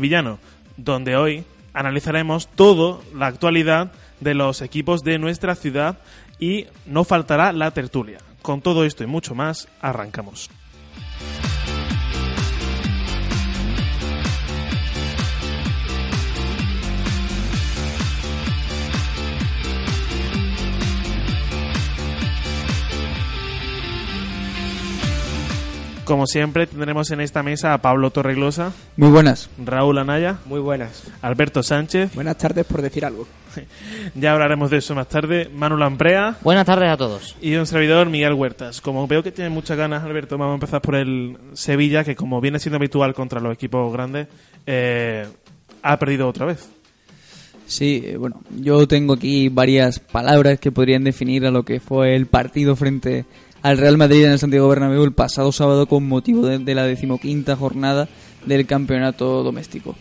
Sevillano, donde hoy analizaremos toda la actualidad de los equipos de nuestra ciudad y no faltará la tertulia. Con todo esto y mucho más, arrancamos. Como siempre, tendremos en esta mesa a Pablo Torreglosa, Muy buenas. Raúl Anaya, Muy buenas. Alberto Sánchez, Buenas tardes por decir algo. ya hablaremos de eso más tarde, Manu Lamprea Buenas tardes a todos. y un servidor Miguel Huertas. Como veo que tiene muchas ganas, Alberto, vamos a empezar por el Sevilla, que como viene siendo habitual contra los equipos grandes, eh, ha perdido otra vez. Sí, eh, bueno, yo tengo aquí varias palabras que podrían definir a lo que fue el partido frente al Real Madrid en el Santiago Bernabéu el pasado sábado con motivo de, de la decimoquinta jornada del campeonato doméstico.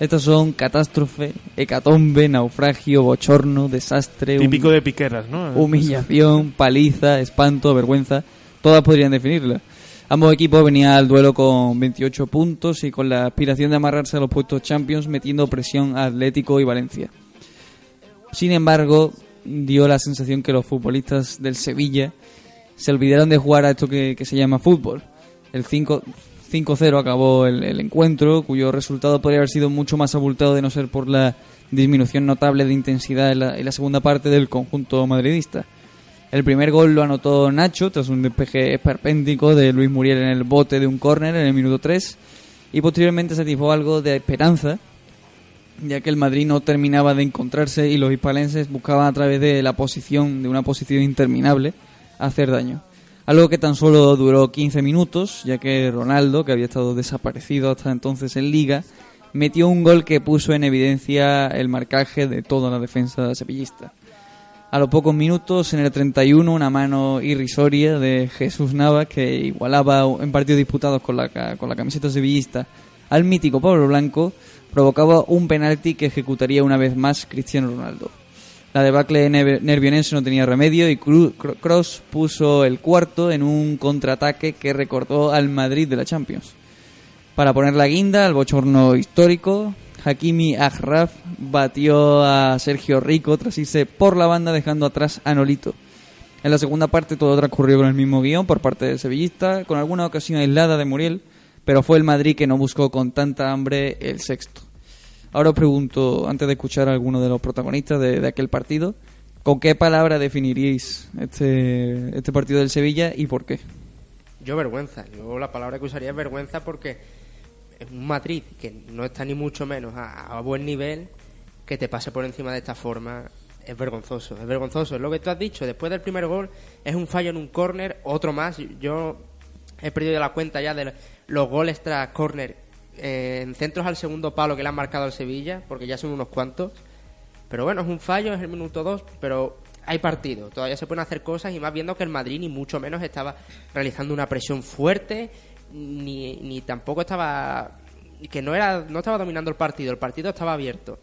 Estas son catástrofe, hecatombe, naufragio, bochorno, desastre, hum- Típico de piqueras, ¿no? humillación, paliza, espanto, vergüenza, todas podrían definirla. Ambos equipos venían al duelo con 28 puntos y con la aspiración de amarrarse a los puestos Champions metiendo presión a Atlético y Valencia. Sin embargo, dio la sensación que los futbolistas del Sevilla se olvidaron de jugar a esto que, se llama fútbol. El 5 5-0 acabó el, el encuentro, cuyo resultado podría haber sido mucho más abultado de no ser por la disminución notable de intensidad en la, en la segunda parte del conjunto madridista. El primer gol lo anotó Nacho tras un despeje esperpéntico de Luis Muriel en el bote de un córner en el minuto 3 y posteriormente se atisbó algo de esperanza ya que el Madrid no terminaba de encontrarse y los hispalenses buscaban a través de la posición, de una posición interminable, hacer daño. Algo que tan solo duró 15 minutos, ya que Ronaldo, que había estado desaparecido hasta entonces en Liga, metió un gol que puso en evidencia el marcaje de toda la defensa sevillista. A los pocos minutos, en el 31, una mano irrisoria de Jesús Navas, que igualaba en partidos disputados con la, con la camiseta sevillista al mítico Pablo Blanco, provocaba un penalti que ejecutaría una vez más Cristiano Ronaldo. La debacle nervionense no tenía remedio y Cross puso el cuarto en un contraataque que recordó al Madrid de la Champions. Para poner la guinda al bochorno histórico, Hakimi Ajraf batió a Sergio Rico tras irse por la banda dejando atrás a Nolito. En la segunda parte todo transcurrió con el mismo guion por parte del sevillista, con alguna ocasión aislada de Muriel, pero fue el Madrid que no buscó con tanta hambre el sexto. Ahora os pregunto, antes de escuchar a alguno de los protagonistas de, aquel partido, ¿con qué palabra definiríais este, este partido del Sevilla y por qué? Yo vergüenza. Yo la palabra que usaría es vergüenza porque es un Madrid que no está ni mucho menos a, a buen nivel que te pase por encima de esta forma es vergonzoso. Es vergonzoso. Es lo que tú has dicho. Después del primer gol es un fallo en un córner, otro más. Yo he perdido la cuenta ya de los goles tras córner en centros al segundo palo que le han marcado al Sevilla, porque ya son unos cuantos. Pero bueno, es un fallo, es el minuto 2, pero hay partido. Todavía se pueden hacer cosas y más viendo que el Madrid ni mucho menos estaba realizando una presión fuerte, ni, ni tampoco estaba... que no, era, no estaba dominando el partido, el partido estaba abierto.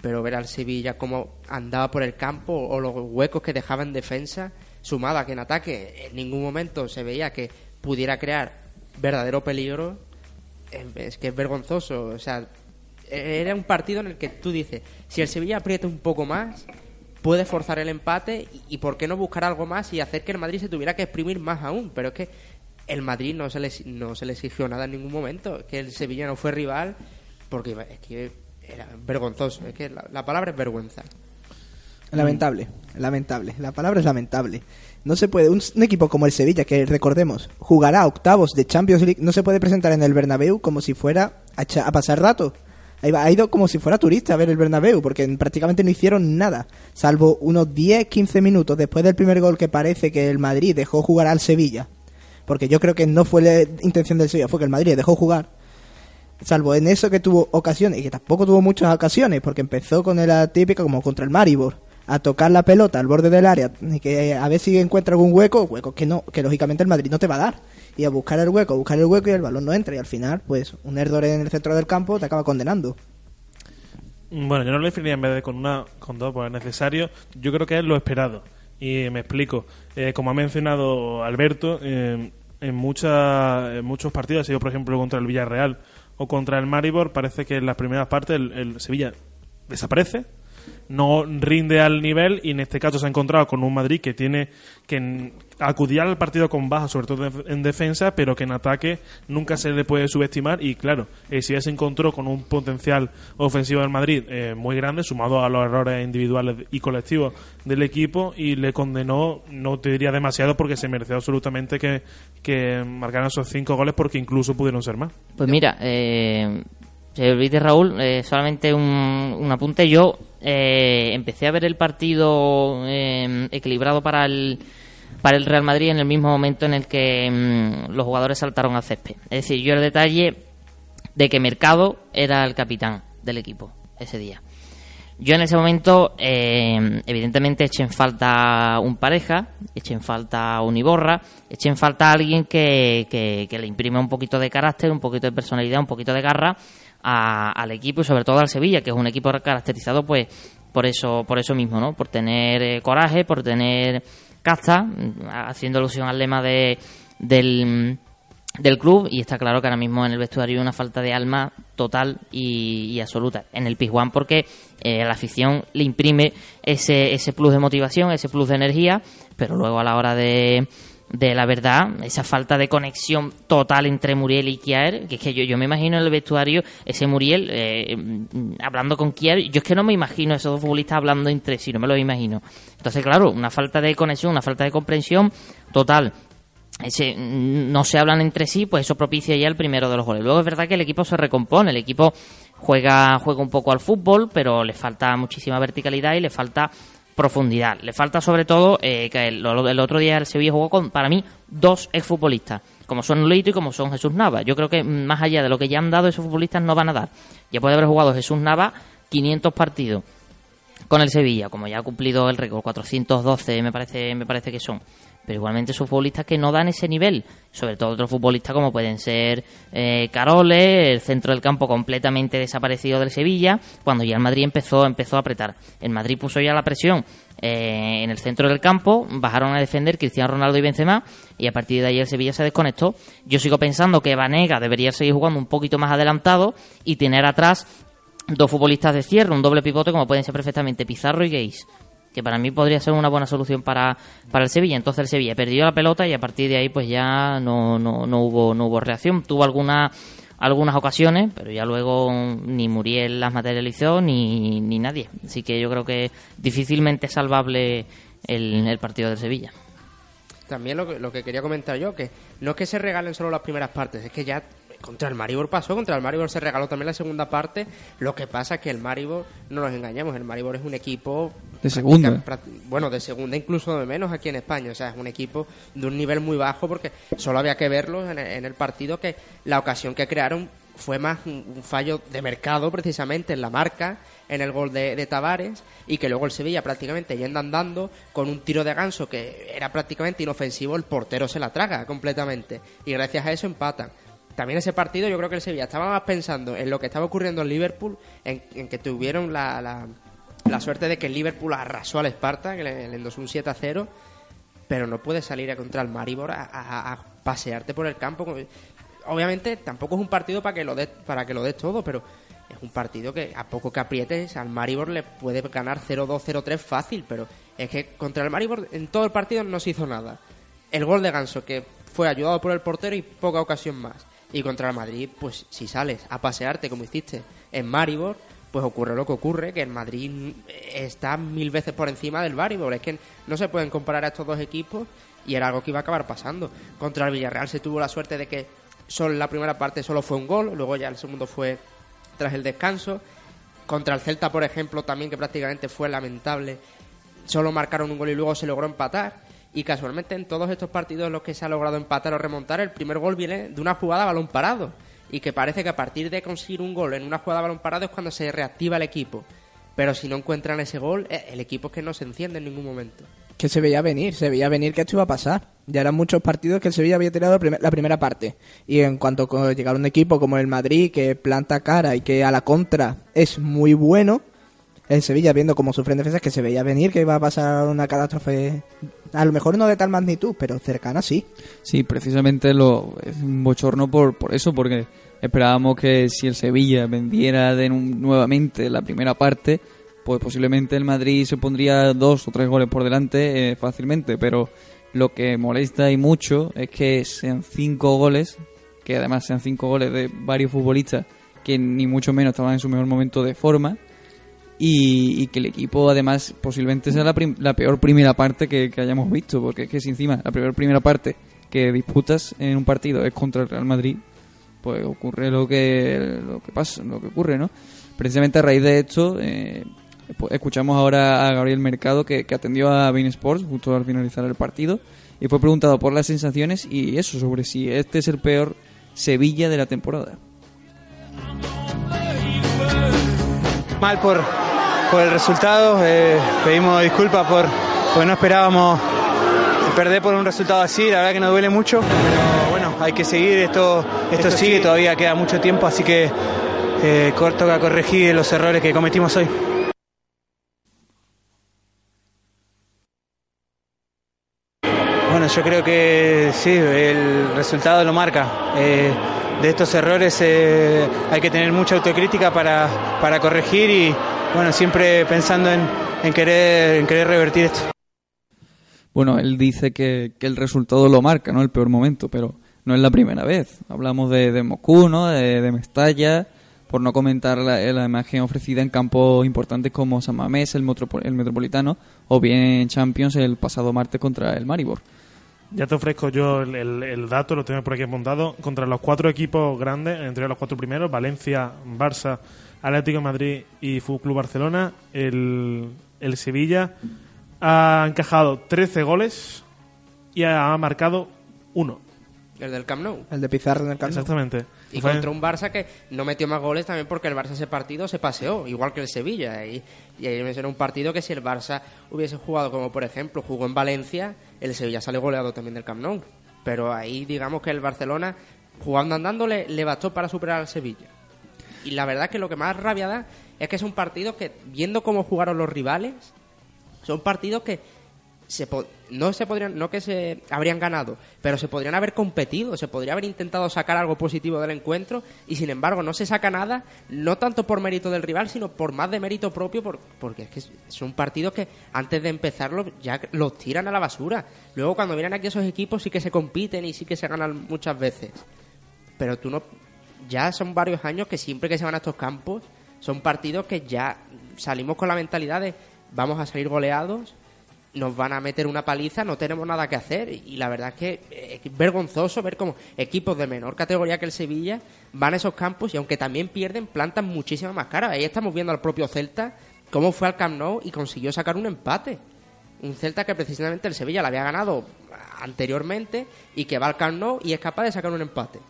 Pero ver al Sevilla cómo andaba por el campo o los huecos que dejaba en defensa, sumado a que en ataque en ningún momento se veía que pudiera crear verdadero peligro, es- es que es vergonzoso. O sea, era un partido en el que tú dices, si el Sevilla aprieta un poco más, puede forzar el empate y, y por qué no buscar algo más y hacer que el Madrid se tuviera que exprimir más aún. Pero es que el Madrid no se le, no se le exigió nada en ningún momento, que el Sevilla no fue rival, porque es que era vergonzoso. Es que la palabra es vergüenza. Lamentable, lamentable. La palabra es lamentable. No se puede, un, un equipo como el Sevilla, que recordemos, jugará octavos de Champions League, no se puede presentar en el Bernabéu como si fuera a, a pasar rato. Ha ido como si fuera turista a ver el Bernabéu, porque prácticamente no hicieron nada, salvo unos 10-15 minutos después del primer gol que parece que el Madrid dejó jugar al Sevilla. Porque yo creo que no fue la intención del Sevilla, fue que el Madrid dejó jugar salvo en eso que tuvo ocasiones, y que tampoco tuvo muchas ocasiones, porque empezó con la típica como contra el Maribor, a tocar la pelota al borde del área, que a ver si encuentra algún hueco, hueco que no, que lógicamente el Madrid no te va a dar, y a buscar el hueco, buscar el hueco y el balón no entra, y al final, pues, un error en el centro del campo te acaba condenando. Bueno, yo no lo definiría en vez de con una, con dos, pues es necesario. Yo creo que es lo esperado. Y me explico. Eh, como ha mencionado Alberto, en, muchas, en muchos partidos, ha sido por ejemplo contra el Villarreal o contra el Maribor, parece que en las primeras partes el Sevilla desaparece, no rinde al nivel y en este caso se ha encontrado con un Madrid que tiene que acudir al partido con baja, sobre todo en- en defensa, pero que en ataque nunca se le puede subestimar y claro, el Sevilla se encontró con un potencial ofensivo del Madrid eh, muy grande, sumado a los errores individuales y colectivos del equipo y le condenó, no te diría demasiado porque se mereció absolutamente que, que marcaran esos cinco goles porque incluso pudieron ser más. Pues mira, eh, se olvide Raúl, eh, solamente un, un apunte. Yo eh, empecé a ver el partido eh, equilibrado para el, para el Real Madrid en el mismo momento en el que mm, los jugadores saltaron al césped. Es decir, yo el detalle de que Mercado era el capitán del equipo ese día. Yo en ese momento, eh, evidentemente, eché en falta un pareja, eché en falta un Iborra, eché en falta alguien que, que, que le imprime un poquito de carácter, un poquito de personalidad, un poquito de garra a- al equipo y sobre todo al Sevilla, que es un equipo caracterizado pues por eso, por eso mismo, ¿no? Por tener eh, coraje, por tener casta, haciendo alusión al lema de, del, del club y está claro que ahora mismo en el vestuario hay una falta de alma total y, absoluta en el Pizjuán porque eh, la afición le imprime ese, ese plus de motivación, ese plus de energía, pero luego a la hora de, de la verdad, esa falta de conexión total entre Muriel y Kier, que es que yo, yo me imagino en el vestuario ese Muriel eh, mm, hablando con Kier, yo es que no me imagino esos dos futbolistas hablando entre sí, no me lo imagino. Entonces, claro, una falta de conexión, una falta de comprensión total ese, mm, no se hablan entre sí, pues eso propicia ya el primero de los goles. Luego es verdad que el equipo se recompone, el equipo juega, juega un poco al fútbol, pero le falta muchísima verticalidad y le falta profundidad. Le falta sobre todo eh, que el, el otro día el Sevilla jugó con, para mí, dos exfutbolistas, como son Leito y como son Jesús Nava. Yo creo que mm, más allá de lo que ya han dado, esos futbolistas no van a dar. Ya puede haber jugado Jesús Nava 500 partidos con el Sevilla, como ya ha cumplido el récord, 412 me parece, me parece que son. Pero igualmente son futbolistas que no dan ese nivel, sobre todo otros futbolistas como pueden ser eh, Carole, el centro del campo completamente desaparecido del Sevilla, cuando ya el Madrid empezó, empezó a apretar. El Madrid puso ya la presión eh, en el centro del campo, bajaron a defender Cristiano Ronaldo y Benzema, y a partir de ahí el Sevilla se desconectó. Yo sigo pensando que Vanega debería seguir jugando un poquito más adelantado y tener atrás dos futbolistas de cierre, un doble pivote como pueden ser perfectamente Pizarro y Geis, que para mí podría ser una buena solución para, para el Sevilla. Entonces el Sevilla perdió la pelota y a partir de ahí pues ya no, no, no hubo no hubo reacción. Tuvo alguna, algunas ocasiones, pero ya luego ni Muriel las materializó ni, ni nadie. Así que yo creo que difícilmente salvable el, el partido del Sevilla. También lo que, lo que quería comentar yo, que no es que se regalen solo las primeras partes, es que ya contra el Maribor pasó, contra el Maribor se regaló también la segunda parte, lo que pasa es que el Maribor, no nos engañamos, el Maribor es un equipo... De segunda. Bueno, de segunda, incluso de menos aquí en España, o sea, es un equipo de un nivel muy bajo porque solo había que verlo en el, en el partido que la ocasión que crearon fue más un, un fallo de mercado precisamente en la marca, en el gol de, de Tavares y que luego el Sevilla prácticamente yendo andando con un tiro de ganso que era prácticamente inofensivo, el portero se la traga completamente y gracias a eso empatan. También ese partido yo creo que el Sevilla estaba más pensando en lo que estaba ocurriendo en Liverpool, en, en que tuvieron la, la, la suerte de que el Liverpool arrasó al Sparta, que le, le endosó un 7 a 0, pero no puedes salir a contra el Maribor a, pasearte por el campo. Obviamente tampoco es un partido para que lo des, para que lo des todo, pero es un partido que a poco que aprietes al Maribor le puede ganar 0-2, 0-3 fácil, pero es que contra el Maribor en todo el partido no se hizo nada. El gol de Ganso que fue ayudado por el portero y poca ocasión más. Y contra el Madrid, pues si sales a pasearte como hiciste en Maribor, pues ocurre lo que ocurre, que el Madrid está mil veces por encima del Maribor. Es que no se pueden comparar a estos dos equipos y era algo que iba a acabar pasando. Contra el Villarreal se tuvo la suerte de que solo la primera parte solo fue un gol, luego ya el segundo fue tras el descanso. Contra el Celta, por ejemplo, también que prácticamente fue lamentable, solo marcaron un gol y luego se logró empatar. Y casualmente en todos estos partidos en los que se ha logrado empatar o remontar, el primer gol viene de una jugada a balón parado. Y que parece que a partir de conseguir un gol en una jugada a balón parado es cuando se reactiva el equipo. Pero si no encuentran ese gol, eh, el equipo es que no se enciende en ningún momento. Que se veía venir, se veía venir que esto iba a pasar. Ya eran muchos partidos que el Sevilla había tirado la primer- la primera parte. Y en cuanto llegara un equipo como el Madrid, que planta cara y que a la contra es muy bueno, el Sevilla viendo cómo sufren defensas, que se veía venir que iba a pasar una catástrofe. A lo mejor no de tal magnitud, pero cercana sí. Sí, precisamente lo, es un bochorno por, por eso, porque Esperábamos que si el Sevilla vendiera de nu- nuevamente la primera parte, pues posiblemente el Madrid se pondría dos o tres goles por delante eh, fácilmente, pero lo que molesta y mucho es que sean cinco goles, que además sean cinco goles de varios futbolistas que ni mucho menos estaban en su mejor momento de forma y, y que el equipo además posiblemente sea la, la peor primera parte que, que hayamos visto, porque es que si encima la peor primera parte que disputas en un partido es contra el Real Madrid, pues ocurre lo que lo que pasa, lo que ocurre, ¿no? Precisamente a raíz de esto, eh, pues escuchamos ahora a Gabriel Mercado que, que atendió a Bein Sports justo al finalizar el partido y fue preguntado por las sensaciones y eso sobre si este es el peor Sevilla de la temporada. Mal por, por el resultado, eh, pedimos disculpas por porque no esperábamos perder por un resultado así, la verdad que nos duele mucho, pero bueno, hay que seguir, esto, esto, sigue, todavía queda mucho tiempo, así que eh, toca corregir los errores que cometimos hoy. Bueno, yo creo que sí, el resultado lo marca. Eh, de estos errores eh, hay que tener mucha autocrítica para, para corregir y bueno, siempre pensando en, en querer, en querer revertir esto. Bueno, él dice que, que el resultado lo marca, ¿no? El peor momento, pero no es la primera vez. Hablamos de, de Moscú, ¿no? De, de Mestalla, por no comentar la, la imagen ofrecida en campos importantes como San Mamés, el, Metropo- el Metropolitano, o bien en Champions el pasado martes contra el Maribor. Ya te ofrezco yo el, el- el dato, lo tengo por aquí apuntado. Contra los cuatro equipos grandes, entre los cuatro primeros, Valencia, Barça, Atlético de Madrid y Fútbol Club Barcelona, el, el Sevilla ha encajado 13 goles y ha marcado uno. El del Camp Nou. El de Pizarro en el campo. Exactamente. Y Fue- contra un Barça que no metió más goles también porque el Barça ese partido se paseó, igual que el Sevilla. Y, y ahí me un partido que si el Barça hubiese jugado como, por ejemplo, jugó en Valencia, el Sevilla sale goleado también del Camp Nou. Pero ahí digamos que el Barcelona, jugando andando, le, le bastó para superar al Sevilla. Y la verdad que lo que más rabia da es que son partidos que, viendo cómo jugaron los rivales, son partidos que se po- no se podrían no que se habrían ganado pero se podrían haber competido se podría haber intentado sacar algo positivo del encuentro y sin embargo no se saca nada no tanto por mérito del rival sino por más de mérito propio por- porque es que son partidos que antes de empezarlos ya los tiran a la basura. Luego cuando vienen aquí esos equipos sí que se compiten y sí que se ganan muchas veces. Pero tú no ya son varios años que siempre que se van a estos campos son partidos que ya salimos con la mentalidad de vamos a salir goleados nos van a meter una paliza, no tenemos nada que hacer. Y la verdad es que eh, es vergonzoso ver cómo equipos de menor categoría que el Sevilla van a esos campos y aunque también pierden, plantan muchísimas más caras. Ahí estamos viendo al propio Celta cómo fue al Camp Nou y consiguió sacar un empate. Un Celta que precisamente el Sevilla le había ganado anteriormente y que va al Camp Nou y es capaz de sacar un empate.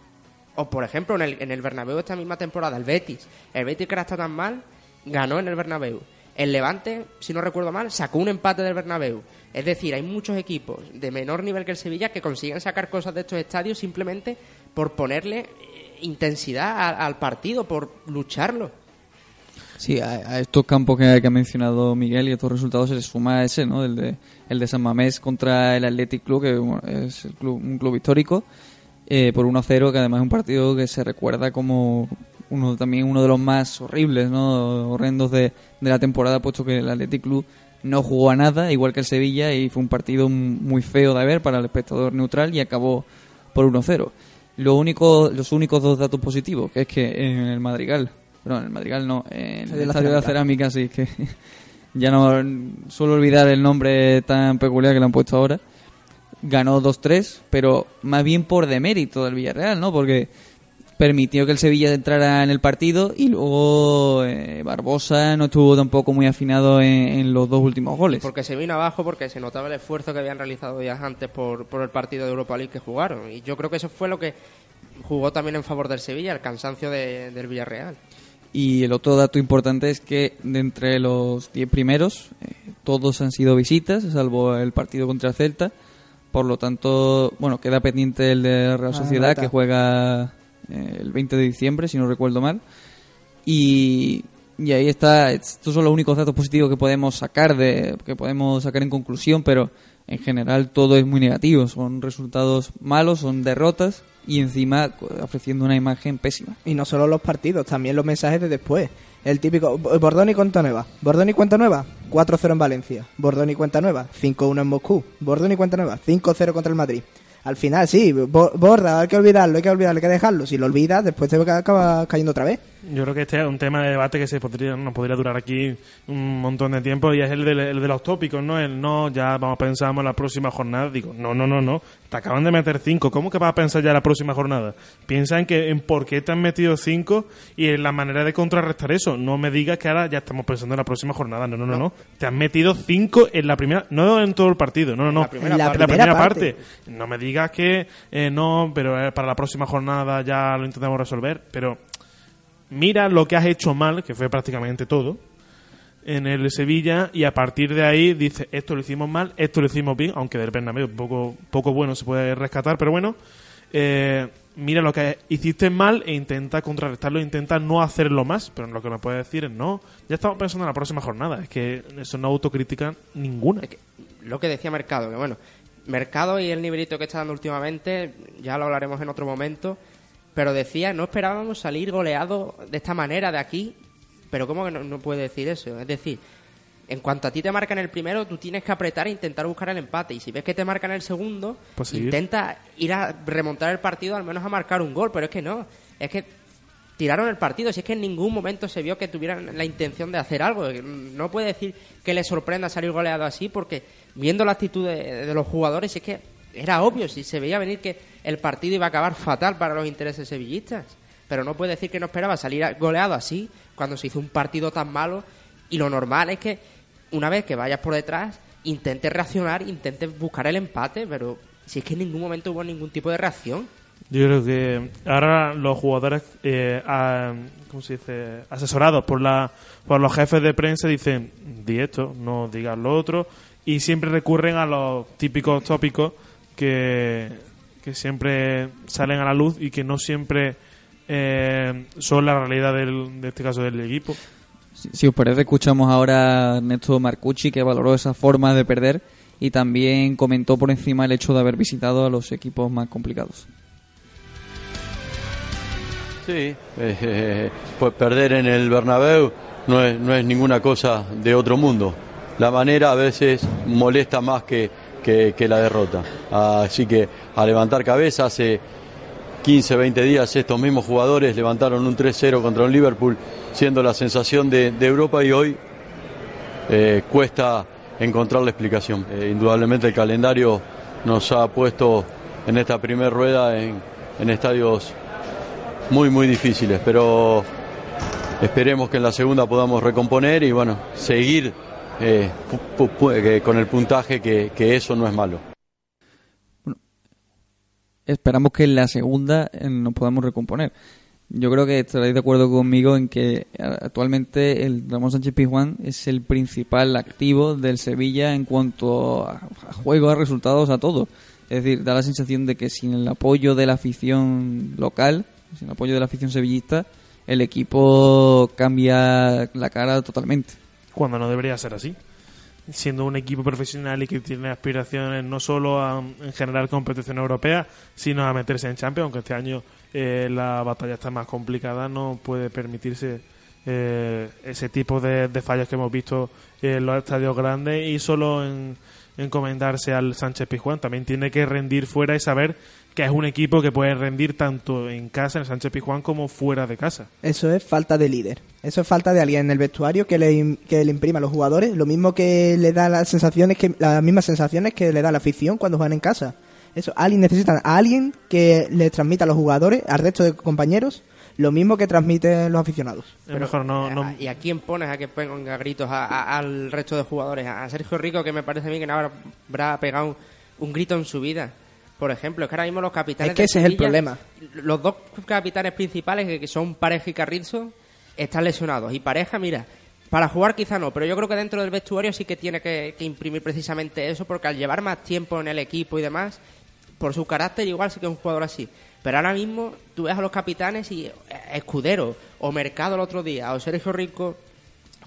O por ejemplo en el, en el Bernabéu esta misma temporada, el Betis. El Betis que ahora está tan mal, ganó en el Bernabéu. El Levante, si no recuerdo mal, sacó un empate del Bernabéu. Es decir, hay muchos equipos de menor nivel que el Sevilla que consiguen sacar cosas de estos estadios simplemente por ponerle eh, intensidad a- al partido, por lucharlo. Sí, a, a estos campos que, que ha mencionado Miguel y estos resultados se les suma ese, ¿no? El de, el de San Mamés contra el Athletic Club, que es el club- un club histórico, eh, por 1-0, que además es un partido que se recuerda como uno también uno de los más horribles, ¿no? Horrendos de, de la temporada, puesto que el Athletic Club no jugó a nada, igual que el Sevilla, y fue un partido muy feo de ver para el espectador neutral y acabó por 1-0. Lo único, los únicos dos datos positivos, que es que en el Madrigal, pero en el Madrigal no, en el de la Estadio de la Cerámica. Cerámica, sí, que ya no suelo olvidar el nombre tan peculiar que le han puesto ahora. Ganó 2-3, pero más bien por demérito del Villarreal, ¿no? Porque permitió que el Sevilla entrara en el partido y luego eh, Barbosa no estuvo tampoco muy afinado en, en los dos últimos goles. Porque se vino abajo porque se notaba el esfuerzo que habían realizado días antes por, por el partido de Europa League que jugaron. Y yo creo que eso fue lo que jugó también en favor del Sevilla, el cansancio de- del Villarreal. Y el otro dato importante es que de entre los 10 primeros, eh, todos han sido visitas, salvo el partido contra el Celta. Por lo tanto, bueno, queda pendiente el de la Real Ah, Sociedad, que juega eh, el 20 de diciembre, si no recuerdo mal. Y, y ahí está, estos son los únicos datos positivos que podemos sacar, de, que podemos sacar en conclusión, pero en general todo es muy negativo. Son resultados malos, son derrotas y encima ofreciendo una imagen pésima. Y no solo los partidos, también los mensajes de después. El típico, Bo- Bordoni cuenta nueva. Bordoni cuenta nueva, 4-0 en Valencia. Bordoni cuenta nueva, 5-1 en Moscú. Bordoni cuenta nueva, 5-0 contra el Madrid. Al final, sí, Bo- Borda, hay que olvidarlo, hay que olvidarlo, hay que dejarlo. Si lo olvidas, después te acaba cayendo otra vez. Yo creo que este es un tema de debate que se podría, nos podría durar aquí un montón de tiempo y es el de, el de los tópicos, ¿no? El no, ya vamos a pensar en la próxima jornada. Digo, no, no, no, no. Te acaban de meter cinco. ¿Cómo que vas a pensar ya en la próxima jornada? Piensa en, que, en por qué te han metido cinco y en la manera de contrarrestar eso. No me digas que ahora ya estamos pensando en la próxima jornada. No, no, no, no. Te han metido cinco en la primera, no en todo el partido, no, no, no. La primera En la parte. primera primera parte. No me digas que eh, no, pero eh, para la próxima jornada ya lo intentamos resolver. Pero mira lo que has hecho mal, que fue prácticamente todo, en el Sevilla, y a partir de ahí dice esto lo hicimos mal, esto lo hicimos bien, aunque del Bernabéu poco, poco bueno se puede rescatar, pero bueno, eh, mira lo que hiciste mal e intenta contrarrestarlo, intenta no hacerlo más, pero lo que me puede decir es no, ya estamos pensando en la próxima jornada, es que eso no autocrítica ninguna. Que lo que decía Mercado, que bueno, Mercado y el nivelito que está dando últimamente, ya lo hablaremos en otro momento, pero decía, no esperábamos salir goleados de esta manera de aquí, pero ¿cómo que no, no puede decir eso? Es decir, en cuanto a ti te marcan el primero, tú tienes que apretar e intentar buscar el empate, y si ves que te marcan el segundo, Pues intenta ir a remontar el partido, al menos a marcar un gol, pero es que no, es que tiraron el partido. Si es que en ningún momento se vio que tuvieran la intención de hacer algo. No puede decir que le sorprenda salir goleado así, porque viendo la actitud de, de los jugadores, es que era obvio, si se veía venir que el partido iba a acabar fatal para los intereses sevillistas. Pero no puede decir que no esperaba salir goleado así, cuando se hizo un partido tan malo. Y lo normal es que una vez que vayas por detrás, intentes reaccionar, intentes buscar el empate, pero si es que en ningún momento hubo ningún tipo de reacción. Yo creo que ahora los jugadores, eh, a- ¿cómo se dice? Asesorados por, la, por los jefes de prensa dicen, di esto, no digas lo otro, y siempre recurren a los típicos tópicos que, que siempre salen a la luz y que no siempre eh, son la realidad del, de este caso del equipo. Si, si os parece, escuchamos ahora a Ernesto Marcucci, que valoró esa forma de perder y también comentó por encima el hecho de haber visitado a los equipos más complicados. Sí, eh, pues perder en el Bernabéu no es, no es ninguna cosa de otro mundo. La manera a veces molesta más que, que- la derrota. Así que a levantar cabeza, hace 15, 20 días estos mismos jugadores levantaron un 3-0 contra un Liverpool, siendo la sensación de, Europa y hoy eh, cuesta encontrar la explicación. Eh, indudablemente el calendario nos ha puesto en esta primera rueda en estadios muy, muy difíciles, pero esperemos que en la segunda podamos recomponer y bueno, seguir eh, eh, con el puntaje que, eso no es malo. Esperamos que en la segunda eh, nos podamos recomponer. Yo creo que estaréis de acuerdo conmigo en que eh, actualmente el Ramón Sánchez Pizjuán es el principal activo del Sevilla en cuanto a juego, a resultados, a todo. Es decir, da la sensación de que sin el apoyo de la afición local, sin el apoyo de la afición sevillista, el equipo cambia la cara totalmente. Cuando no debería ser así. Siendo un equipo profesional y que tiene aspiraciones no solo a en generar competición europea, sino a meterse en Champions, aunque este año eh, la batalla está más complicada, no puede permitirse eh, ese tipo de, de fallos que hemos visto en los estadios grandes y solo en, encomendarse al Sánchez Pizjuán. También tiene que rendir fuera y saber que es un equipo que puede rendir tanto en casa, en el Sánchez Pizjuán, como fuera de casa. Eso es falta de líder. Eso es falta de alguien en el vestuario que le, que le imprima a los jugadores lo mismo que le da las sensaciones que las mismas sensaciones que le da la afición cuando juegan en casa. Eso, alguien necesitan a alguien que le transmita a los jugadores, al resto de compañeros, lo mismo que transmiten los aficionados. Es mejor no, no- ¿Y a quién pones a que ponga gritos a- a- al resto de jugadores? A Sergio Rico, que me parece a mí que no habrá, habrá pegado un, un grito en su vida. Por ejemplo, es que ahora mismo los capitanes. Es que de ese es el problema. Los dos capitanes principales, que son Pareja y Carrizo, están lesionados. Y Pareja, mira, para jugar quizá no, pero yo creo que dentro del vestuario sí que tiene que, que imprimir precisamente eso, porque al llevar más tiempo en el equipo y demás, por su carácter igual sí que es un jugador así. Pero ahora mismo tú ves a los capitanes y eh, Escudero o Mercado el otro día o Sergio Rico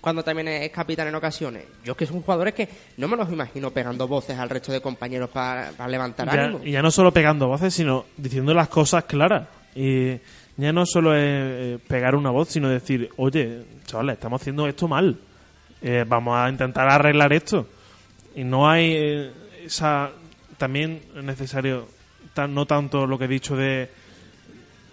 cuando también es capitán en ocasiones. Yo es que son jugadores que no me los imagino pegando voces al resto de compañeros para, para levantar Ya- ánimo. y ya no solo pegando voces, sino diciendo las cosas claras. Y ya no solo es eh, pegar una voz, sino decir, oye, chavales, estamos haciendo esto mal. Eh, vamos a intentar arreglar esto. Y no hay eh, esa... También es necesario, tan- no tanto lo que he dicho de,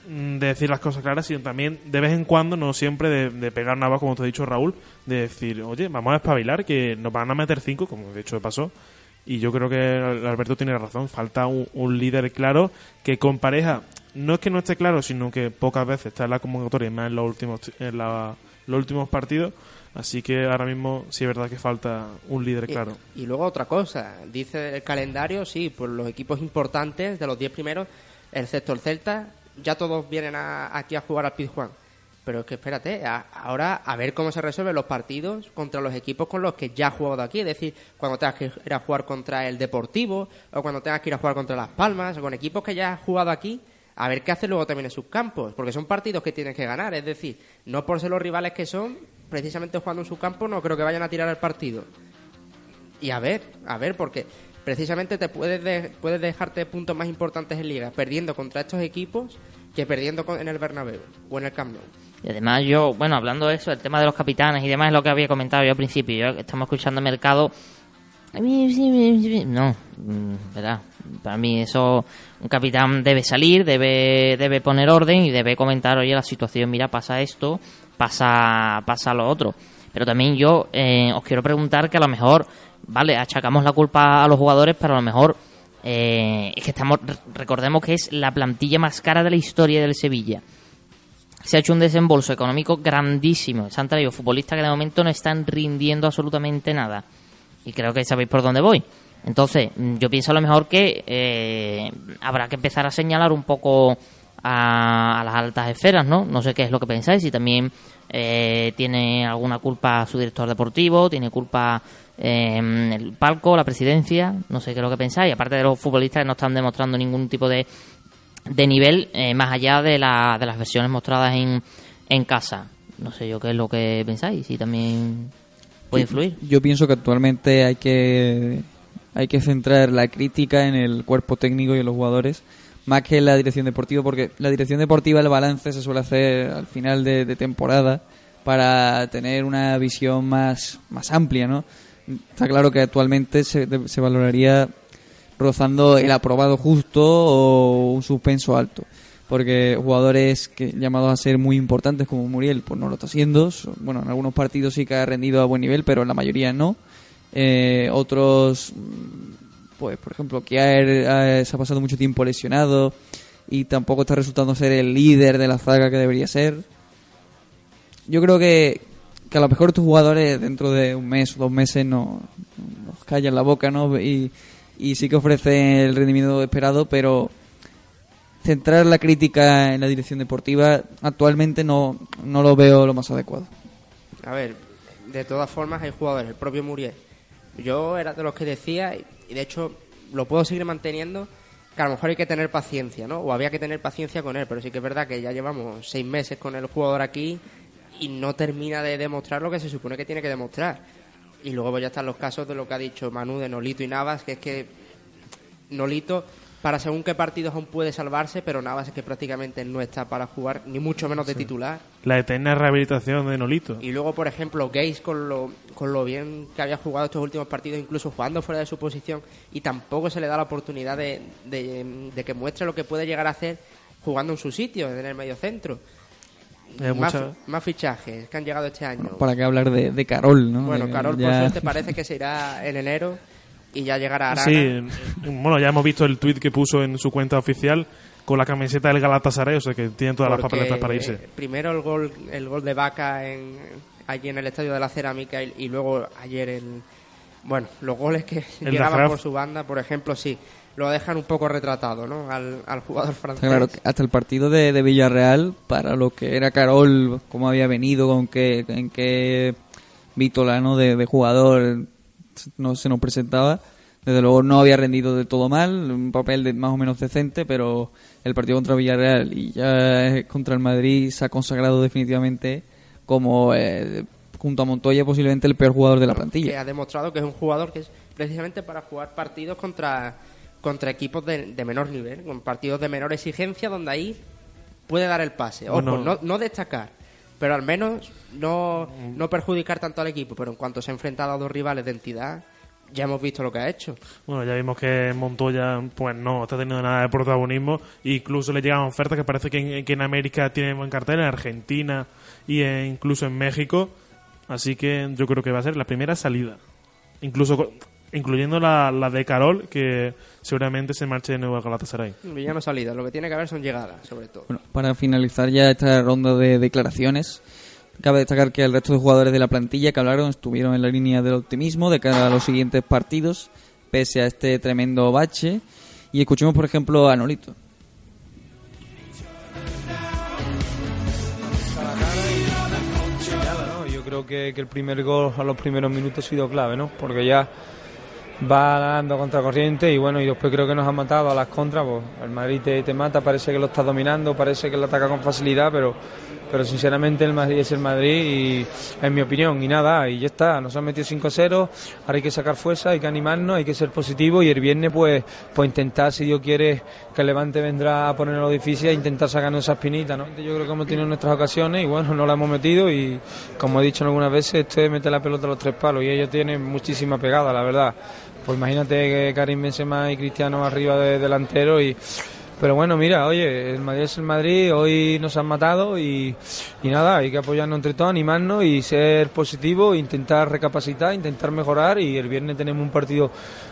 de decir las cosas claras, sino también de vez en cuando, no siempre de, de pegar una voz, como te ha dicho Raúl, de decir, oye, vamos a espabilar, que nos van a meter cinco, como de hecho pasó. Y yo creo que Alberto tiene razón. Falta un, un líder claro que con pareja, no es que no esté claro, sino que pocas veces está en la convocatoria y más en los últimos, en la- los últimos partidos. Así que ahora mismo sí es verdad que falta un líder Y- claro. Y, luego otra cosa, dice el calendario, sí, por los equipos importantes de los 10 primeros, excepto el Celta, ya todos vienen a- aquí a jugar al Pizjuán. Pero es que espérate, a- ahora a ver cómo se resuelven los partidos contra los equipos con los que ya has jugado aquí. Es decir, cuando tengas que ir a jugar contra el Deportivo o cuando tengas que ir a jugar contra Las Palmas o con equipos que ya has jugado aquí, a ver qué hace luego también en sus campos. Porque son partidos que tienes que ganar. Es decir, no por ser los rivales que son, precisamente jugando en su campo, no creo que vayan a tirar el partido. Y a ver, a ver, porque precisamente te puedes, de- puedes dejarte puntos más importantes en liga perdiendo contra estos equipos que perdiendo en el Bernabéu o en el Camp Nou. Y además yo, bueno, hablando de eso, el tema de los capitanes y demás es lo que había comentado yo al principio. Yo, estamos escuchando Mercado. No, mm, verdad. Para mí eso, un capitán debe salir, debe, debe poner orden y debe comentar, oye, la situación, mira, pasa esto, pasa, pasa lo otro. Pero también yo eh, os quiero preguntar que a lo mejor, vale, achacamos la culpa a los jugadores, pero a lo mejor eh, es que estamos, recordemos que es la plantilla más cara de la historia del Sevilla se ha hecho un desembolso económico grandísimo. Se han traído futbolistas que de momento no están rindiendo absolutamente nada. Y creo que sabéis por dónde voy. Entonces, mm, yo pienso a lo mejor que eh, habrá que empezar a señalar un poco a, a las altas esferas, ¿no? No sé qué es lo que pensáis. Si también eh, tiene alguna culpa su director deportivo, tiene culpa eh, el palco, la presidencia, no sé qué es lo que pensáis. Aparte de los futbolistas que no están demostrando ningún tipo de de nivel eh, más allá de, la, de las versiones mostradas en, en casa. No sé yo qué es lo que pensáis, si también puede influir. Yo pienso que actualmente hay que hay que centrar la crítica en el cuerpo técnico y en los jugadores más que en la dirección deportiva porque la dirección deportiva el balance se suele hacer al final de, de temporada para tener una visión más más amplia, ¿no? Está claro que actualmente se, se valoraría rozando el aprobado justo o un suspenso alto. Porque jugadores que llamados a ser muy importantes como Muriel, pues no lo está haciendo. Bueno, en algunos partidos sí que ha rendido a buen nivel, pero en la mayoría no. Eh, otros, pues por ejemplo, Kiaer eh, se ha pasado mucho tiempo lesionado y tampoco está resultando ser el líder de la zaga que debería ser. Yo creo que, que a lo mejor estos jugadores dentro de un mes o dos meses no, nos callan la boca, ¿no? Y, y sí que ofrecen el rendimiento esperado, pero centrar la crítica en la dirección deportiva actualmente no, no lo veo lo más adecuado. A ver, de todas formas hay jugadores, el propio Muriel. Yo era de los que decía, y de hecho lo puedo seguir manteniendo, que a lo mejor hay que tener paciencia, ¿no? O había que tener paciencia con él, pero sí que es verdad que ya llevamos seis meses con el jugador aquí y no termina de demostrar lo que se supone que tiene que demostrar. Y luego ya están los casos de lo que ha dicho Manu de Nolito y Navas, que es que Nolito, para según qué partidos aún puede salvarse, pero Navas es que prácticamente no está para jugar, ni mucho menos de titular. La eterna rehabilitación de Nolito. Y luego, por ejemplo, Gaze con lo, con lo bien que había jugado estos últimos partidos, incluso jugando fuera de su posición, y tampoco se le da la oportunidad de, de- de que muestre lo que puede llegar a hacer jugando en su sitio, en el medio centro. Eh, más, mucha- más fichajes que han llegado este año. Para qué hablar de, de Carol, ¿no? Bueno, Eh, Carol, por ya- suerte, parece que se irá en enero y ya llegará Arana. Sí, bueno, ya hemos visto el tweet que puso en su cuenta oficial con la camiseta del Galatasaray, o sea que tiene todas las porque, papeletas para irse. eh, Primero el gol, el gol de Vaca en, allí en el estadio de la Cerámica y, y luego ayer el. Bueno, los goles que El llegaban por su banda, por ejemplo, sí, lo dejan un poco retratado, ¿no? Al, al jugador francés. Claro hasta el partido de, de Villarreal, para lo que era Carol, cómo había venido, con qué, en qué vítola ¿no? de, de jugador no se nos presentaba. Desde luego no había rendido de todo mal, un papel de más o menos decente, pero el partido contra Villarreal y ya contra el Madrid se ha consagrado definitivamente como eh, junto a Montoya posiblemente el peor jugador de la que plantilla. ha demostrado que es un jugador que es precisamente para jugar partidos contra, contra equipos de, de menor nivel, con partidos de menor exigencia, donde ahí puede dar el pase. Ojo, Bueno. no, no destacar, pero al menos no, no perjudicar tanto al equipo. Pero en cuanto se ha enfrentado a dos rivales de entidad, ya hemos visto lo que ha hecho. Bueno, ya vimos que Montoya pues no está teniendo nada de protagonismo. Incluso le llegan ofertas que parece que en, que en América tiene buen cartel, en Argentina y en- incluso en México. Así que yo creo que va a ser la primera salida. Incluso incluyendo la, la de Carol, que seguramente se marche de nuevo a Galatasaray. Ya no salida, lo que tiene que haber son llegadas, sobre todo. Bueno, para finalizar ya esta ronda de declaraciones, cabe destacar que el resto de jugadores de la plantilla que hablaron estuvieron en la línea del optimismo de cara a los siguientes partidos, pese a este tremendo bache. Y escuchemos, por ejemplo, a Nolito. Yo creo que, que el primer gol a los primeros minutos ha sido clave, ¿no? Porque ya va dando contracorriente y bueno, y después creo que nos ha matado a las contras, pues el Madrid te, te mata, parece que lo está dominando, parece que lo ataca con facilidad, pero, pero sinceramente el Madrid es el Madrid y en mi opinión, y nada, y ya está, nos han metido 5-0, ahora hay que sacar fuerza, hay que animarnos, hay que ser positivo. Y el viernes pues, pues intentar, si Dios quiere, que el Levante vendrá a ponerlo difícil e intentar sacarnos esa espinita, ¿no? Yo creo que hemos tenido nuestras ocasiones y bueno, no la hemos metido. Y como he dicho algunas veces, esto es meter la pelota a los tres palos. Y ellos tienen muchísima pegada, la verdad. Pues imagínate que Karim Benzema y Cristiano arriba de delantero y pero bueno, mira, oye, el Madrid es el Madrid, hoy nos han matado y, nada, hay que apoyarnos entre todos, animarnos y ser positivo, intentar recapacitar, intentar mejorar y el viernes tenemos un partido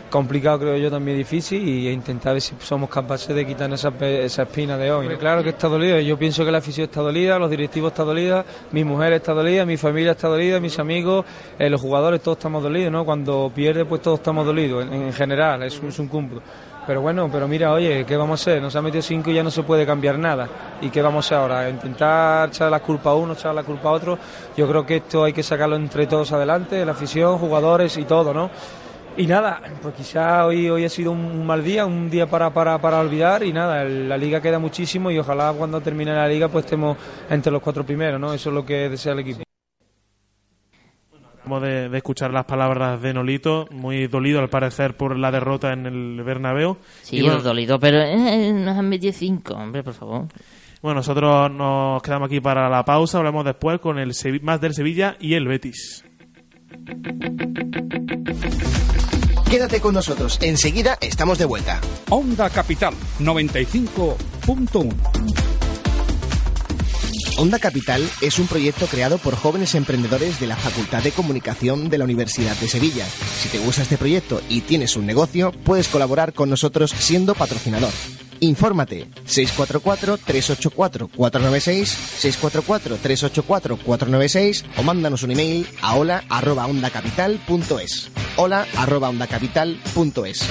complicado, creo yo, también difícil y intentar ver si somos capaces de quitarnos esa, esa espina de hoy. Claro que está dolida, yo pienso que la afición está dolida, los directivos están dolida, mi mujer está dolida, mi familia está dolida, mis amigos, eh, los jugadores, todos estamos dolidos, ¿no? Cuando pierde, pues todos estamos dolidos, en, en general, es un, es un cúmulo. Pero bueno, pero mira, oye, ¿qué vamos a hacer? Nos ha metido cinco y ya no se puede cambiar nada. ¿Y qué vamos a hacer ahora? ¿Intentar echar la culpa a uno, echar la culpa a otro? Yo creo que esto hay que sacarlo entre todos adelante, la afición, jugadores y todo, ¿no? Y nada, pues quizá hoy, hoy ha sido un mal día, un día para, para, para olvidar y nada, la liga queda muchísimo y ojalá cuando termine la liga pues estemos entre los cuatro primeros, ¿no? Eso es lo que desea el equipo. Acabamos de, de escuchar las palabras de Nolito, muy dolido al parecer por la derrota en el Bernabéu. Sí, Y bueno, dolido, pero eh, nos han metido cinco, hombre, por favor. bueno, nosotros nos quedamos aquí para la pausa, hablamos después con el Sevi- más del Sevilla y el Betis. Quédate con nosotros, enseguida estamos de vuelta. Onda Capital 95.1. Onda Capital es un proyecto creado por jóvenes emprendedores de la Facultad de Comunicación de la Universidad de Sevilla. Si te gusta este proyecto y tienes un negocio, puedes colaborar con nosotros siendo patrocinador. Infórmate 644-384-496, 644-384-496 o mándanos un email a hola.ondacapital.es. hola.ondacapital.es.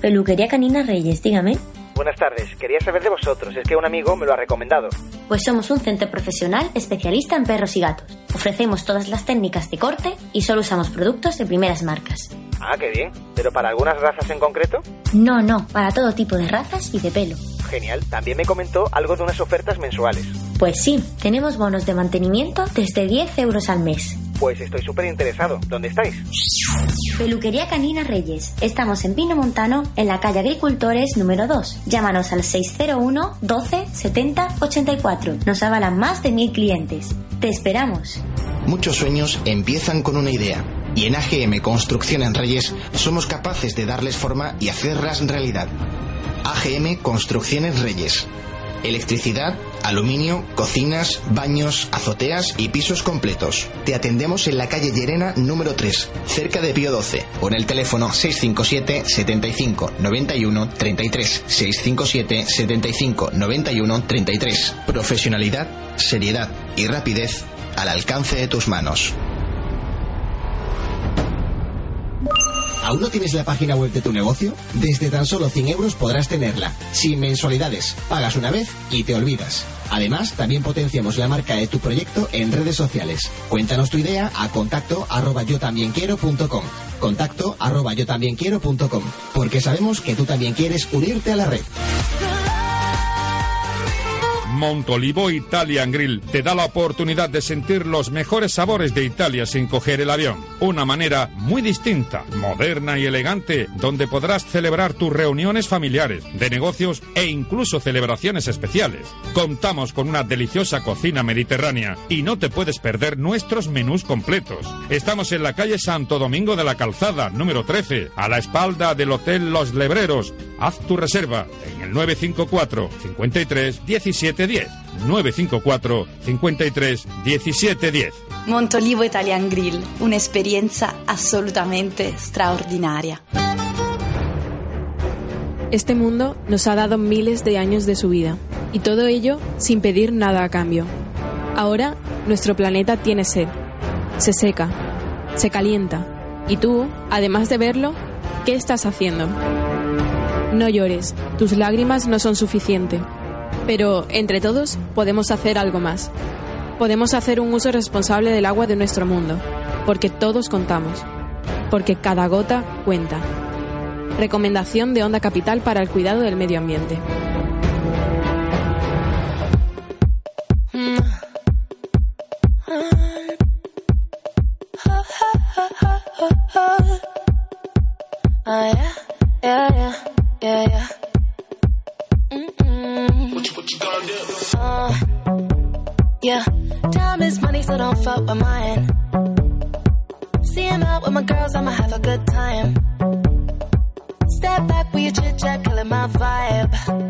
Peluquería Canina Reyes, dígame. Buenas tardes, quería saber de vosotros, es que un amigo me lo ha recomendado. Pues somos un centro profesional especialista en perros y gatos. Ofrecemos todas las técnicas de corte y solo usamos productos de primeras marcas. Ah, qué bien, pero para algunas razas en concreto. No, no, para todo tipo de razas y de pelo. Genial, también me comentó algo de unas ofertas mensuales. Pues sí, tenemos bonos de mantenimiento desde 10 euros al mes. Pues estoy súper interesado, ¿dónde estáis? Peluquería Canina Reyes. Estamos en Pino Montano, en la calle Agricultores número 2. Llámanos al 601 12 70 84. Nos avalan más de mil clientes. Te esperamos. Muchos sueños empiezan con una idea. Y en AGM Construcción en Reyes somos capaces de darles forma y hacerlas realidad. AGM Construcciones Reyes. Electricidad, aluminio, cocinas, baños, azoteas y pisos completos. Te atendemos en la calle Llerena número 3, cerca de Pío 12, o en el teléfono 657 75 91 33. 657 75 91 33. Profesionalidad, seriedad y rapidez al alcance de tus manos. ¿Aún no tienes la página web de tu negocio? Desde tan solo 100 euros podrás tenerla, sin mensualidades. Pagas una vez y te olvidas. Además, también potenciamos la marca de tu proyecto en redes sociales. Cuéntanos tu idea a contacto arroba yo también quiero.com. Contacto arroba yo también quiero.com. Porque sabemos que tú también quieres unirte a la red. Montolivo Italian Grill te da la oportunidad de sentir los mejores sabores de Italia sin coger el avión. Una manera muy distinta, moderna y elegante, donde podrás celebrar tus reuniones familiares, de negocios e incluso celebraciones especiales. Contamos con una deliciosa cocina mediterránea y no te puedes perder nuestros menús completos. Estamos en la calle Santo Domingo de la Calzada, número 13, a la espalda del Hotel Los Lebreros. Haz tu reserva en el 954 53 17 10. 954 53 17 10. Montolivo Italian Grill, un'esperienza assolutamente straordinaria. Este mundo nos ha dado miles de años de su vida, y todo ello sin pedir nada a cambio. Ahora, nuestro planeta tiene sed, se seca, se calienta, y tú, además de verlo, ¿qué estás haciendo? No llores, tus lágrimas no son suficiente. Pero, entre todos, podemos hacer algo más. Podemos hacer un uso responsable del agua de nuestro mundo, porque todos contamos, porque cada gota cuenta. Recomendación de Onda Capital para el cuidado del medio ambiente. Yeah, yeah. Mm-mm. What you, what you gonna do? Uh, yeah, time is money, so don't fuck with mine. See him out with my girls, I'ma have a good time. Step back with your chit chat, killing my vibe.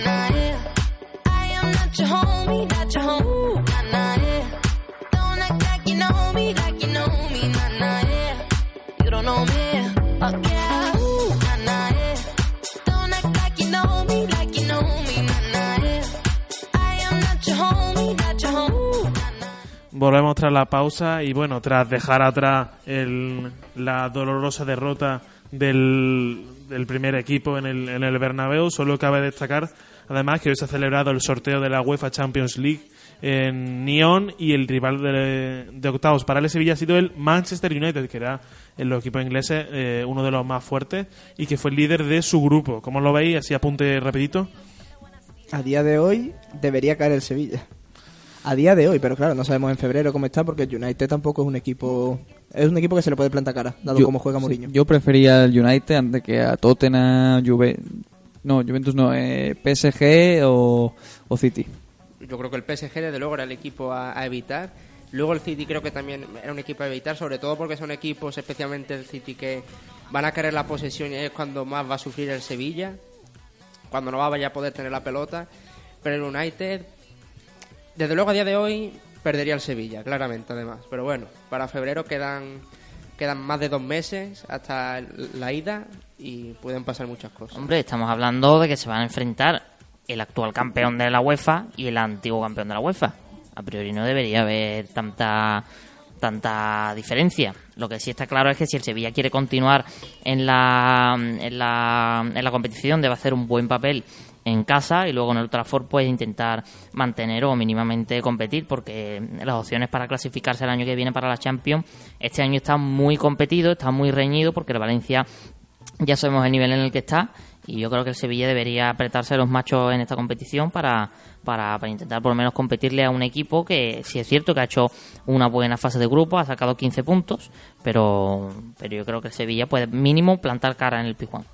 tras la pausa y bueno, tras dejar atrás el- la dolorosa derrota del, del primer equipo en el, en el Bernabéu, solo cabe destacar además que hoy se ha celebrado el sorteo de la UEFA Champions League en Nyon y el rival de, octavos para el Sevilla ha sido el Manchester United, que era en los equipos ingleses eh, uno de los más fuertes y que fue el líder de su grupo. ¿Cómo lo veis? Así apunte rapidito. A día de hoy debería caer el Sevilla. A día de hoy, pero claro, no sabemos en febrero cómo está porque el United tampoco es un equipo... Es un equipo que se le puede plantar cara, dado Yo- cómo juega Mourinho. Yo prefería al United antes que a Tottenham, Juve... No, Juventus no, eh, PSG o, o City. Yo creo que el PSG desde luego era el equipo a, a evitar. Luego el City creo que también era un equipo a evitar, sobre todo porque son equipos, especialmente el City, que van a querer la posesión y es cuando más va a sufrir el Sevilla, cuando no va a vaya a poder tener la pelota. Pero el United, desde luego a día de hoy, perdería el Sevilla, claramente además. Pero bueno, para febrero quedan, quedan más de dos meses hasta la ida y pueden pasar muchas cosas. Hombre, estamos hablando de que se van a enfrentar el actual campeón de la UEFA y el antiguo campeón de la UEFA. A priori no debería haber tanta tanta diferencia. Lo que sí está claro es que si el Sevilla quiere continuar en la, en la, en la competición, debe hacer un buen papel en casa y luego en el Trafford pues intentar mantener o mínimamente competir porque las opciones para clasificarse el año que viene para la Champions este año está muy competido, está muy reñido porque el Valencia ya sabemos el nivel en el que está y yo creo que el Sevilla debería apretarse los machos en esta competición para, para, para intentar por lo menos competirle a un equipo que sí es cierto que ha hecho una buena fase de grupo, ha sacado 15 puntos, pero, pero yo creo que el Sevilla puede mínimo plantar cara en el Pijuán.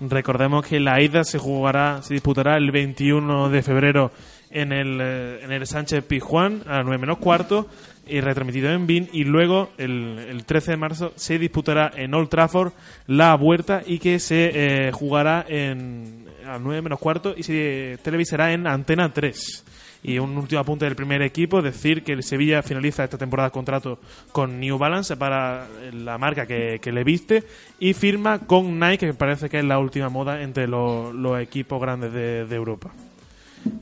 Recordemos que la ida se jugará, se disputará el 21 de febrero en el, eh, en el Sánchez Pizjuán a las 9 menos cuarto y retransmitido en BIN y luego el, el 13 de marzo se disputará en Old Trafford la vuelta y que se eh, jugará en a las 9 menos cuarto y se televisará en Antena 3. Y un último apunte del primer equipo, decir que el Sevilla finaliza esta temporada contrato con New Balance para la marca que, que le viste y firma con Nike, que parece que es la última moda entre los, equipos grandes de, de Europa.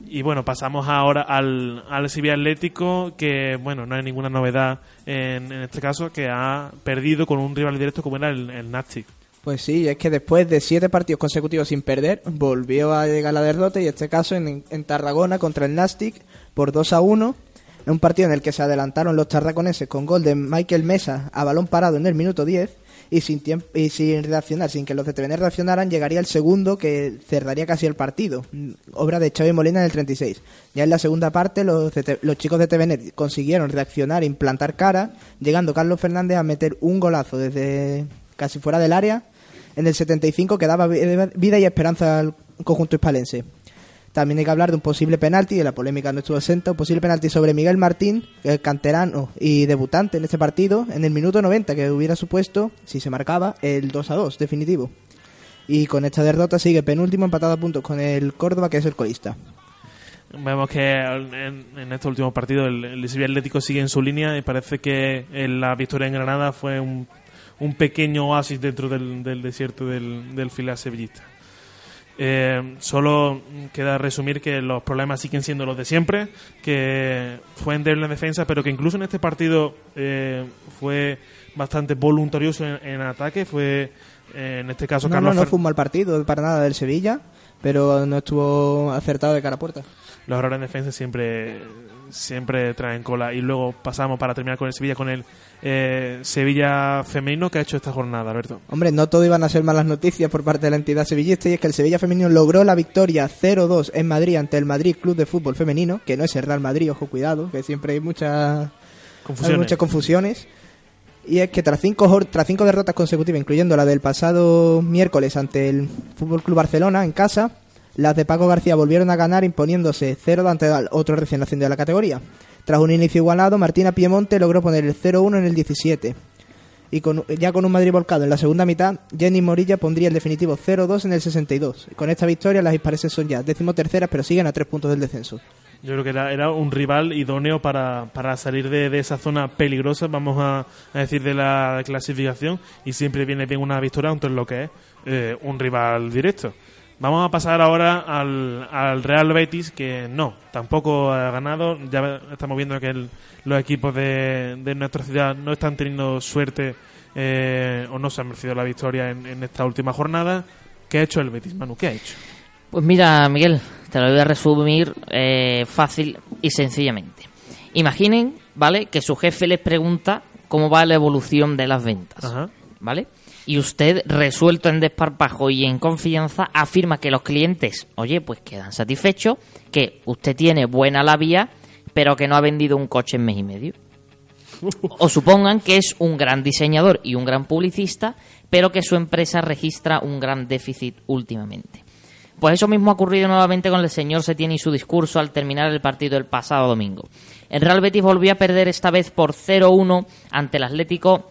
Y bueno, pasamos ahora al, al Sevilla Atlético, que bueno, no hay ninguna novedad en, en este caso, que ha perdido con un rival directo como era el, el Nastic. Pues sí, es que después de siete partidos consecutivos sin perder, volvió a llegar la derrota y en este caso en, en Tarragona contra el Nastic por 2 a 1. En un partido en el que se adelantaron los tarraconeses con gol de Michael Mesa a balón parado en el minuto 10 y sin, tiemp- y sin reaccionar, sin que los de TVN reaccionaran, llegaría el segundo que cerraría casi el partido. Obra de Xavi Molina en el 36. Ya en la segunda parte los, de los chicos de TVN consiguieron reaccionar e implantar cara, llegando Carlos Fernández a meter un golazo desde casi fuera del área en el 75 que daba vi- vida y esperanza al conjunto hispalense. También hay que hablar de un posible penalti, de la polémica no estuvo exenta, un posible penalti sobre Miguel Martín, el canterano y debutante en este partido, en el minuto 90, que hubiera supuesto, si se marcaba, el 2 a 2 definitivo. Y con esta derrota sigue penúltimo empatado a puntos con el Córdoba, que es el colista. Vemos que en, en este último partido el, el Atlético sigue en su línea y parece que la victoria en Granada fue un, un pequeño oasis dentro del, del desierto del, del filial sevillista. Eh, solo queda resumir que los problemas siguen siendo los de siempre, que fue endeble en defensa, pero que incluso en este partido eh, fue bastante voluntarioso en, en ataque. Fue eh, en este caso No, Carlos no, no fue un mal partido para nada del Sevilla, pero no estuvo acertado de cara a puerta. los errores en defensa siempre siempre traen cola y luego pasamos para terminar con el Sevilla con el eh, Sevilla femenino que ha hecho esta jornada Alberto Hombre, no todo iban a ser malas noticias por parte de la entidad sevillista y es que el Sevilla femenino logró la victoria 0-2 en Madrid ante el Madrid Club de Fútbol Femenino, que no es el Real Madrid, ojo cuidado, que siempre hay muchas Confusiones. hay muchas confusiones. Y es que tras cinco, tras cinco derrotas consecutivas, incluyendo la del pasado miércoles ante el Fútbol Club Barcelona en casa, las de Paco García volvieron a ganar imponiéndose 0 ante otro recién ascendido de la categoría. Tras un inicio igualado, Martina Piemonte logró poner el 0-1 en el 17. Y con, ya con un Madrid volcado en la segunda mitad, Jenny Morilla pondría el definitivo 0-2 en el 62. Con esta victoria, las hispareses son ya decimoterceras, pero siguen a tres puntos del descenso. yo creo que era, era un rival idóneo para, para salir de, de esa zona peligrosa vamos a, a decir de la clasificación y siempre viene bien una victoria ante lo que es eh, un rival directo Vamos a pasar ahora al, al Real Betis, que no, tampoco ha ganado. Ya estamos viendo que el- los equipos de, de nuestra ciudad no están teniendo suerte eh, o no se han merecido la victoria en, en esta última jornada. ¿Qué ha hecho el Betis, Manu? ¿Qué ha hecho? Pues mira, Miguel, te lo voy a resumir eh, fácil y sencillamente. Imaginen, ¿vale? Que su jefe les pregunta cómo va la evolución de las ventas, ¿vale? Y usted, resuelto en desparpajo y en confianza, afirma que los clientes, oye, pues quedan satisfechos, que usted tiene buena la vía, pero que no ha vendido un coche en mes y medio. O supongan que es un gran diseñador y un gran publicista, pero que su empresa registra un gran déficit últimamente. Pues eso mismo ha ocurrido nuevamente con el señor Setién y su discurso al terminar el partido el pasado domingo. El Real Betis volvió a perder esta vez por 0-1 ante el Atlético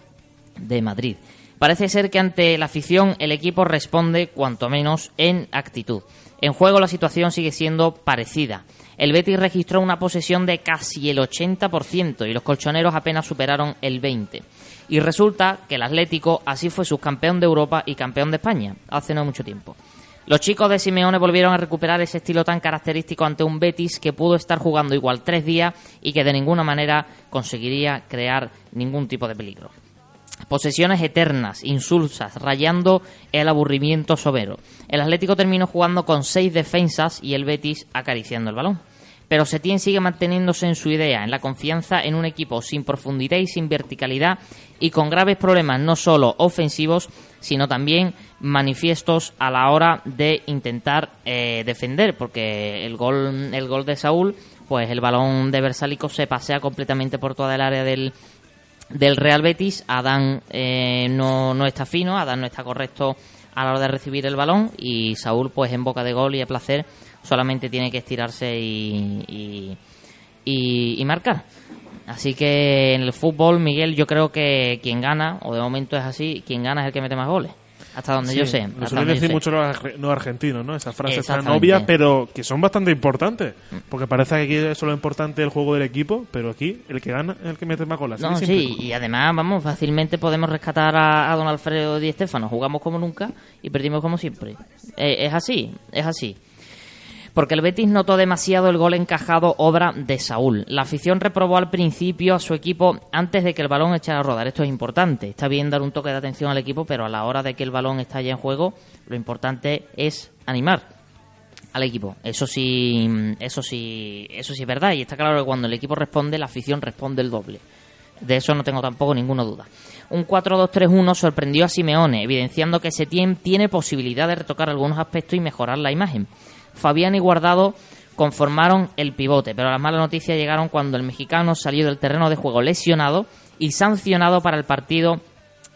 de Madrid. Parece ser que ante la afición el equipo responde cuanto menos en actitud. En juego la situación sigue siendo parecida. El Betis registró una posesión de casi el 80% y los colchoneros apenas superaron el 20%. Y resulta que el Atlético así fue subcampeón de Europa y campeón de España hace no mucho tiempo. Los chicos de Simeone volvieron a recuperar ese estilo tan característico ante un Betis que pudo estar jugando igual tres días y que de ninguna manera conseguiría crear ningún tipo de peligro. Posesiones eternas, insulsas, rayando el aburrimiento sobero. El Atlético terminó jugando con seis defensas y el Betis acariciando el balón. Pero Setién sigue manteniéndose en su idea, en la confianza en un equipo sin profundidad y sin verticalidad y con graves problemas no solo ofensivos, sino también manifiestos a la hora de intentar eh, defender, porque el gol, el gol de Saúl, pues el balón de Versálico se pasea completamente por toda el área del, del Real Betis. Adán eh, no, no está fino, Adán no está correcto a la hora de recibir el balón y Saúl pues en boca de gol y a placer solamente tiene que estirarse y, y, marcar. Así que en el fútbol, Miguel, yo creo que quien gana, o de momento es así, quien gana es el que mete más goles. Hasta donde Sí, yo sé. Lo hasta suelen decir mucho los, arge- los argentinos, ¿no? Esas frases tan obvias, pero que son bastante importantes. Porque parece que aquí es solo importante el juego del equipo, pero aquí el que gana es el que mete más goles. No, sí, simple. y además, vamos, fácilmente podemos rescatar a, a don Alfredo Di Stéfano. Jugamos como nunca y perdimos como siempre. Eh, es así, es así. Porque el Betis notó demasiado el gol encajado obra de Saúl. La afición reprobó al principio a su equipo antes de que el balón echara a rodar. Esto es importante. Está bien dar un toque de atención al equipo, pero a la hora de que el balón está ya en juego, lo importante es animar al equipo. Eso sí, eso sí, eso sí es verdad. Y está claro que cuando el equipo responde, la afición responde el doble. De eso no tengo tampoco ninguna duda. Un 4-2-3-1 sorprendió a Simeone, evidenciando que Setién tiene posibilidad de retocar algunos aspectos y mejorar la imagen. Fabián y Guardado conformaron el pivote, pero las malas noticias llegaron cuando el mexicano salió del terreno de juego lesionado y sancionado para el partido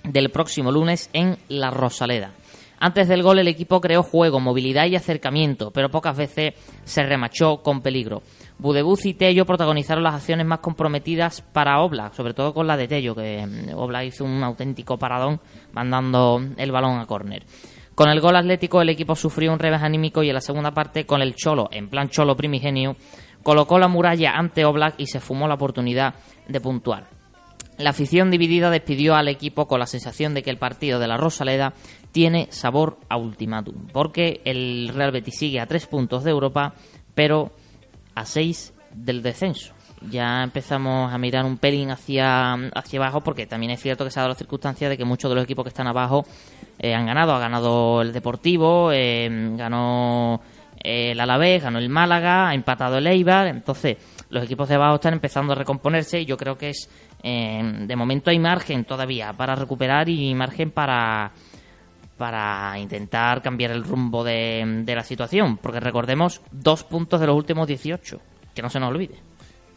del próximo lunes en La Rosaleda. Antes del gol el equipo creó juego, movilidad y acercamiento, pero pocas veces se remachó con peligro. Budebuz y Tello protagonizaron las acciones más comprometidas para Oblak, sobre todo con la de Tello, que mm, Oblak hizo un auténtico paradón mandando el balón a córner. Con el gol atlético el equipo sufrió un revés anímico y en la segunda parte con el Cholo, en plan Cholo primigenio, colocó la muralla ante Oblak y se fumó la oportunidad de puntuar. La afición dividida despidió al equipo con la sensación de que el partido de la Rosaleda tiene sabor a ultimátum, porque el Real Betis sigue a tres puntos de Europa, pero a seis del descenso. Ya empezamos a mirar un pelín hacia, hacia abajo, porque también es cierto que se ha dado la circunstancia de que muchos de los equipos que están abajo eh, han ganado. Ha ganado el Deportivo, eh, ganó eh, el Alavés, ganó el Málaga, ha empatado el Eibar. Entonces, los equipos de abajo están empezando a recomponerse y yo creo que es, de momento hay margen todavía para recuperar y margen para para intentar cambiar el rumbo de, de la situación, porque recordemos dos puntos de los últimos 18, que no se nos olvide.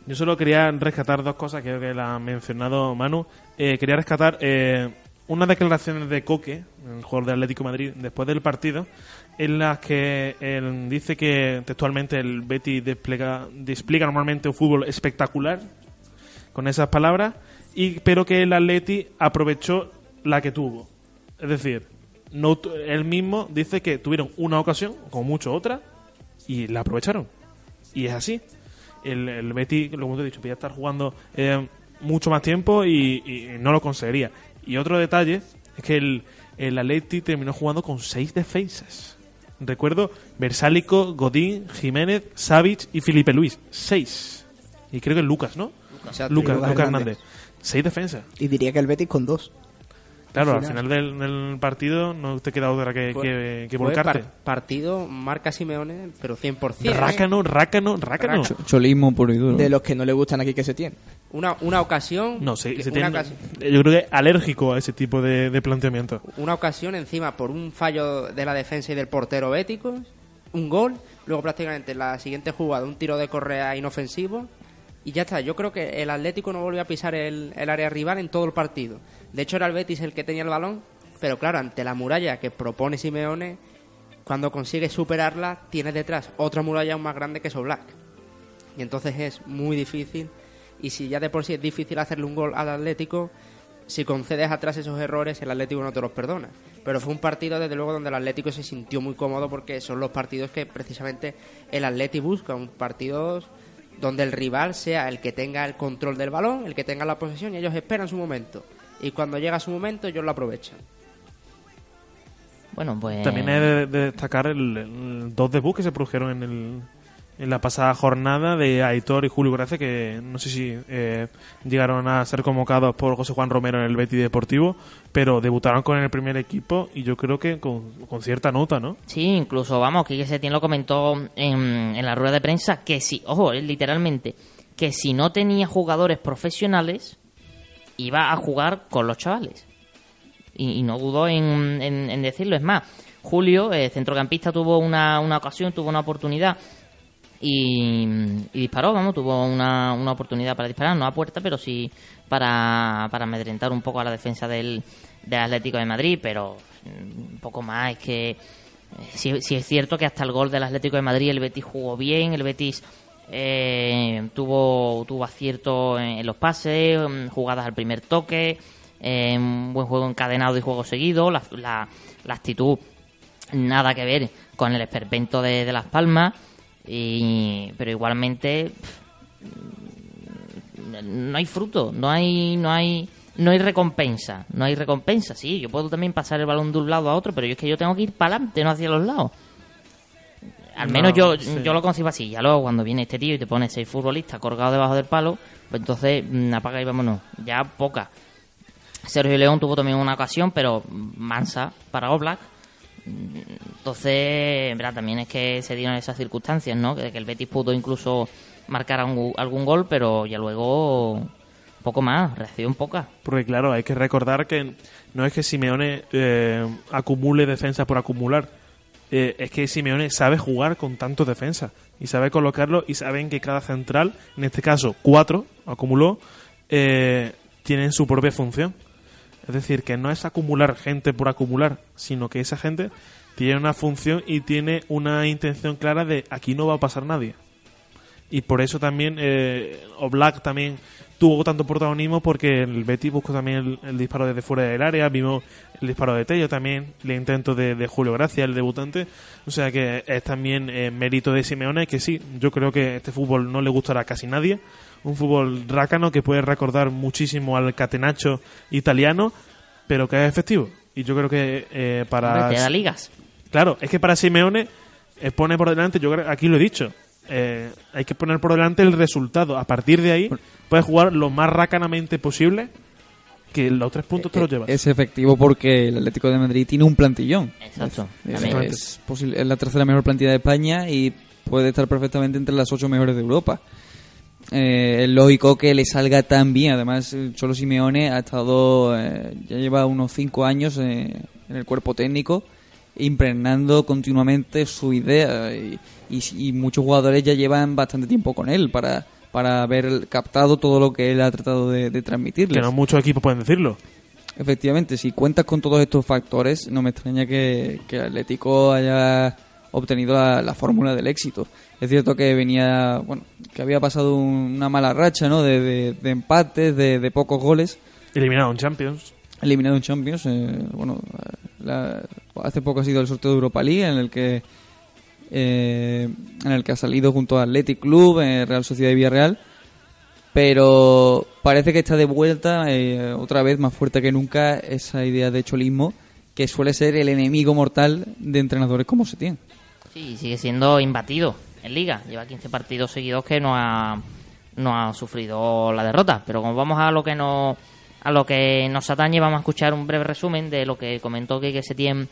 Yo solo quería rescatar dos cosas, creo que la ha mencionado Manu. Eh, quería rescatar eh, unas declaraciones de Coque, el jugador de Atlético Madrid, después del partido, en las que dice que textualmente el Betty despliega, despliega normalmente un fútbol espectacular, con esas palabras, y, pero que el Atleti aprovechó la que tuvo. Es decir, no, él mismo dice que tuvieron una ocasión, como mucho otra, y la aprovecharon. Y es así. El, el Betty, como te he dicho, podía estar jugando eh, mucho más tiempo y no lo conseguiría. Y otro detalle es que el, el Atleti terminó jugando con seis defensas. Recuerdo Versálico, Godín, Jiménez, Savic y Felipe Luis. Seis. Y creo que Lucas, ¿no? Lucas, Lucas Lucas Hernández. Hernández. Seis defensas. Y diría que el Betis con dos. Claro, al Al final del, del partido no te queda otra que, que fue volcarte. par- partido marca Simeone, pero 100%. ¿eh? Rácano, rácano, rácano. Rácano. Cholismo puro y duro. De los que no le gustan aquí que se tiene. Una, una ocasión. No, se, que- se una, tiene- yo creo que alérgico a ese tipo de, de planteamiento. una ocasión encima por un fallo de la defensa y del portero ético, un gol, luego prácticamente en la siguiente jugada un tiro de correa inofensivo y ya está. Yo creo que el Atlético no volvió a pisar el, el área rival en todo el partido. De hecho era el Betis el que tenía el balón, pero claro, ante la muralla que propone Simeone, cuando consigue superarla, tiene detrás otra muralla aún más grande que Black. Y entonces es muy difícil. Y si ya de por sí es difícil hacerle un gol al Atlético, si concedes atrás esos errores, el Atlético no te los perdona. Pero fue un partido, desde luego, donde el Atlético se sintió muy cómodo porque son los partidos que precisamente el Atlético busca. Un partidos donde el rival sea el que tenga el control del balón, el que tenga la posesión y ellos esperan su momento. Y cuando llega su momento, ellos lo aprovechan. Bueno, pues... También he de, de destacar el, el dos debuts que se produjeron en, el, en la pasada jornada de Aitor y Julio Gracia, que no sé si eh, llegaron a ser convocados por José Juan Romero en el Betis Deportivo, pero debutaron con el primer equipo y yo creo que con, con cierta nota, ¿no? Sí, incluso, vamos, Quique Setién lo comentó en, en la rueda de prensa, que si, ojo, eh, literalmente, que si no tenía jugadores profesionales, iba a jugar con los chavales. Y, y no dudó en, en- en decirlo. Es más, Julio, eh, centrocampista, tuvo una, una ocasión, tuvo una oportunidad y, y disparó, vamos, tuvo una, una oportunidad para disparar, no a puerta, pero sí para, para amedrentar un poco a la defensa del, del Atlético de Madrid, pero mm, un poco más, es que eh, sí es cierto que hasta el gol del Atlético de Madrid el Betis jugó bien, el Betis eh, tuvo, tuvo acierto en, los pases, mm, jugadas al primer toque, eh, un buen juego encadenado y juego seguido, la actitud nada que ver con el esperpento de, de Las Palmas, y, pero igualmente pff, no hay fruto, no hay, no hay, no hay recompensa, no hay recompensa, sí, yo puedo también pasar el balón de un lado a otro, pero yo es que yo tengo que ir para adelante, no hacia los lados. Al menos No, yo, sí. yo lo concibo así. Ya luego cuando viene este tío y te pone seis futbolistas colgados debajo del palo, pues entonces mm, apaga y vámonos. Ya poca. Sergio León tuvo también una ocasión, pero mansa para Oblak. Entonces, también es que se dieron esas circunstancias, ¿no? Que, que el Betis pudo incluso marcar algún, gol, pero ya luego poco más, reacción poca. Porque claro, hay que recordar que no es que Simeone eh, acumule defensa por acumular. Eh, es que Simeone sabe jugar con tanto defensa y sabe colocarlo y saben que cada central, en este caso cuatro, acumuló, eh, tienen su propia función. Es decir, que no es acumular gente por acumular, sino que esa gente tiene una función y tiene una intención clara de aquí no va a pasar nadie. Y por eso también eh, también tuvo tanto protagonismo porque el Betis buscó también el, el disparo desde fuera del área, vimos el disparo de Tello también, el intento de, de Julio Gracia, el debutante. O sea que es también eh, mérito de Simeone que sí, yo creo que este fútbol no le gustará a casi nadie. Un fútbol rácano que puede recordar muchísimo al catenacho italiano, pero que es efectivo. Y yo creo que eh, para... Hombre, te da ligas. Claro, es que para Simeone eh, pone por delante, yo creo, aquí lo he dicho, eh, hay que poner por delante el resultado. A partir de ahí, puedes jugar lo más racanamente posible, que los tres puntos te los llevas. Es efectivo porque el Atlético de Madrid tiene un plantillón. Exacto. Es, es posible- es la tercera mejor plantilla de España y puede estar perfectamente entre las ocho mejores de Europa. Eh, es lógico que le salga tan bien. Además, el Cholo Simeone ha estado, eh, ya lleva unos cinco años eh, en el cuerpo técnico, impregnando continuamente su idea. Y, y- y muchos jugadores ya llevan bastante tiempo con él para, para haber captado todo lo que él ha tratado de, de transmitirles. Que no muchos equipos pueden decirlo. Efectivamente, si cuentas con todos estos factores, no me extraña que, que Atlético haya obtenido la, la fórmula del éxito. Es cierto que venía, bueno, que había pasado un- una mala racha, ¿no? De, de- de empates, de, de pocos goles. Eliminado en Champions. Eliminado en Champions, eh, bueno, la- hace poco ha sido el sorteo de Europa League en el que eh, en el que ha salido junto a Athletic Club, eh, Real Sociedad y Villarreal, pero parece que está de vuelta eh, otra vez más fuerte que nunca esa idea de cholismo que suele ser el enemigo mortal de entrenadores como Setién. Sí, sigue siendo imbatido en Liga. Lleva 15 partidos seguidos que no ha, no ha sufrido la derrota. Pero como vamos a lo que nos, a lo que nos atañe, vamos a escuchar un breve resumen de lo que comentó Quique Setién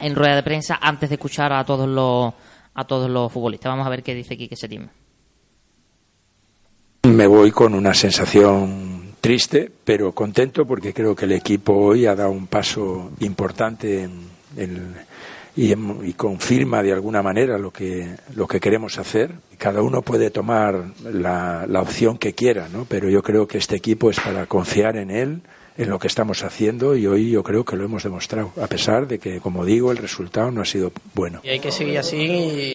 en rueda de prensa antes de escuchar a todos los a todos los futbolistas. Vamos a ver qué dice Quique Setién. Me voy con una sensación triste, pero contento porque creo que el equipo hoy ha dado un paso importante en- en- y, y confirma de alguna manera lo que, lo que queremos hacer. Cada uno puede tomar la, la opción que quiera, ¿no? pero yo creo que este equipo es para confiar en él, en lo que estamos haciendo y hoy yo creo que lo hemos demostrado, a pesar de que, como digo, el resultado no ha sido bueno. Y hay que seguir así y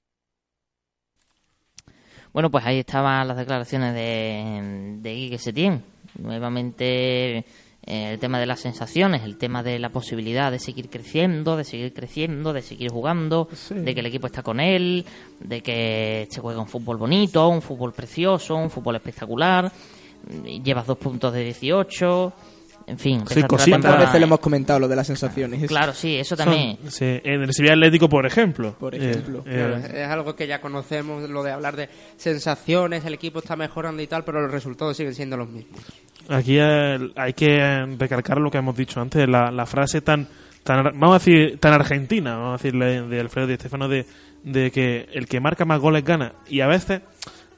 Bueno, pues ahí estaban las declaraciones de, de Quique Setién. Nuevamente eh, el tema de las sensaciones, el tema de la posibilidad de seguir creciendo, de seguir creciendo, de seguir jugando, de que el equipo está con él, de que se juega un fútbol bonito, un fútbol precioso, un fútbol espectacular. y Llevas dos puntos de 18. En fin, Sí, cositas. veces lo hemos comentado, lo de las sensaciones. Claro, sí, eso también. Son- sí, en el Sevilla Atlético, por ejemplo. Por Eh, ejemplo. eh, Claro, es algo que ya conocemos, lo de hablar de sensaciones, el equipo está mejorando y tal, pero los resultados siguen siendo los mismos. Aquí hay que recalcar lo que hemos dicho antes, la, frase tan, tan, vamos a decir, tan argentina, vamos a decirle de Alfredo Di Stefano, de, de que el que marca más goles gana. Y a veces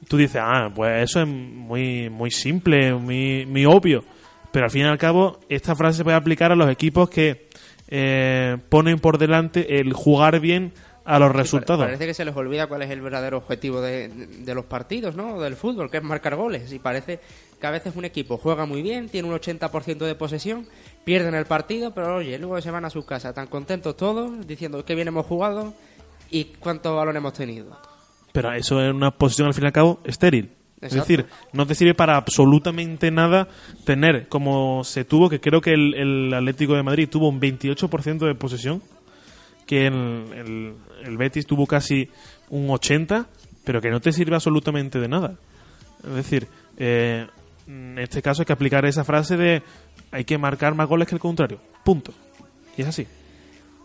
tú dices, ah, pues eso es muy, muy simple, muy, muy obvio. Pero al fin y al cabo, esta frase se puede aplicar a los equipos que eh, ponen por delante el jugar bien a los resultados. Parece que se les olvida cuál es el verdadero objetivo de, de los partidos, ¿no? Del fútbol, que es marcar goles. Y parece que a veces un equipo juega muy bien, tiene un 80% de posesión, pierden el partido, pero oye, luego se van a sus casas tan contentos todos, diciendo que bien hemos jugado y cuánto balón hemos tenido. Pero eso es una posición al fin y al cabo estéril. Es decir, no te sirve para absolutamente nada tener como se tuvo, que creo que el, el Atlético de Madrid tuvo un 28% de posesión, que el, el, Betis tuvo casi un 80%, pero que no te sirve absolutamente de nada. Es decir, eh, en este caso hay que aplicar esa frase de hay que marcar más goles que el contrario. Punto. Y es así.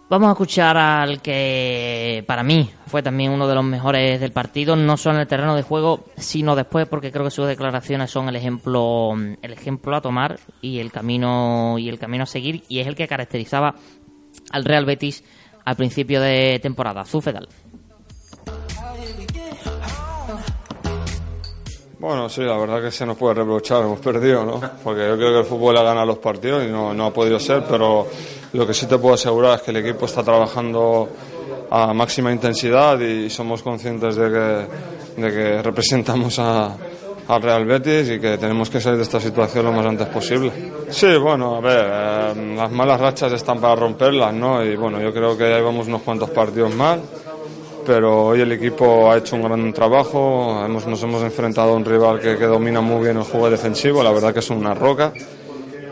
Vamos a escuchar al que para mí fue también uno de los mejores del partido, no solo en el terreno de juego, sino después, porque creo que sus declaraciones son el ejemplo, el ejemplo a tomar y el camino y el camino a seguir, y es el que caracterizaba al Real Betis al principio de temporada. Zufedal. Bueno, sí, la verdad que se nos puede reprochar, hemos perdido, ¿no? Porque yo creo que el fútbol ha ganado los partidos y no, ha podido ser, pero lo que sí te puedo asegurar es que el equipo está trabajando a máxima intensidad y somos conscientes de que representamos a, al Real Betis y que tenemos que salir de esta situación lo más antes posible. Sí, bueno, a ver, eh, las malas rachas están para romperlas, ¿no? Y bueno, yo creo que ya llevamos unos cuantos partidos mal pero hoy el equipo ha hecho un gran trabajo, hemos, nos hemos enfrentado a un rival que, que, domina muy bien el juego defensivo, la verdad que es una roca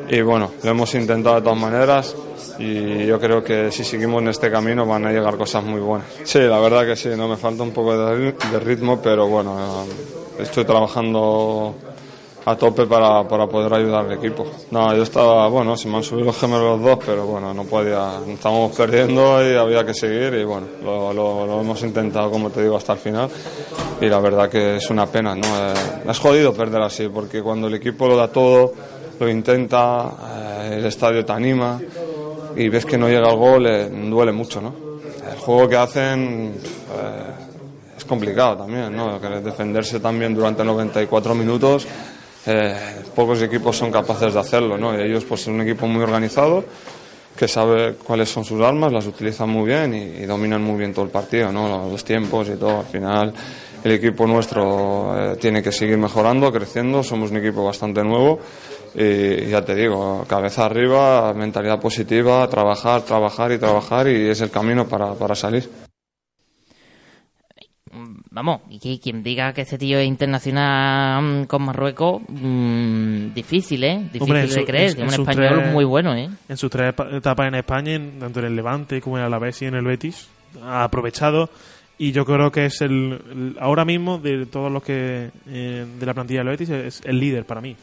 y bueno, lo hemos intentado de todas maneras y yo creo que si seguimos en este camino van a llegar cosas muy buenas. Sí, la verdad que sí, no me falta un poco de, de ritmo, pero bueno, estoy trabajando a tope para, para, poder ayudar al equipo. No, yo estaba, bueno, se me han subido los gemelos los dos, pero bueno, no podía, estábamos perdiendo y había que seguir y bueno, lo, hemos intentado, como te digo, hasta el final y la verdad que es una pena, ¿no? Eh, es jodido perder así, porque cuando el equipo lo da todo, lo intenta, eh, el estadio te anima y ves que no llega el gol, eh, duele mucho, ¿no? El juego que hacen es complicado también, ¿no? Defenderse también durante 94 minutos eh, pocos equipos son capaces de hacerlo, ¿no? Y ellos pues son un equipo muy organizado que sabe cuáles son sus armas, las utilizan muy bien y, y dominan muy bien todo el partido, ¿no? Los, tiempos y todo. Al final el equipo nuestro eh, tiene que seguir mejorando, creciendo. Somos un equipo bastante nuevo y, ya te digo, cabeza arriba, mentalidad positiva, trabajar, trabajar y trabajar y es el camino para, para salir vamos, y que quien diga que este tío es internacional con Marruecos, mmm, difícil, ¿eh? Difícil Hombre, de su, creer. Es un español tres, muy bueno, ¿eh? En sus tres etapas en España, en, tanto en el Levante como en el Alavés y en el Betis, ha aprovechado. Y yo creo que es el, el ahora mismo de todos los que eh, de la plantilla del Betis es el líder para mí.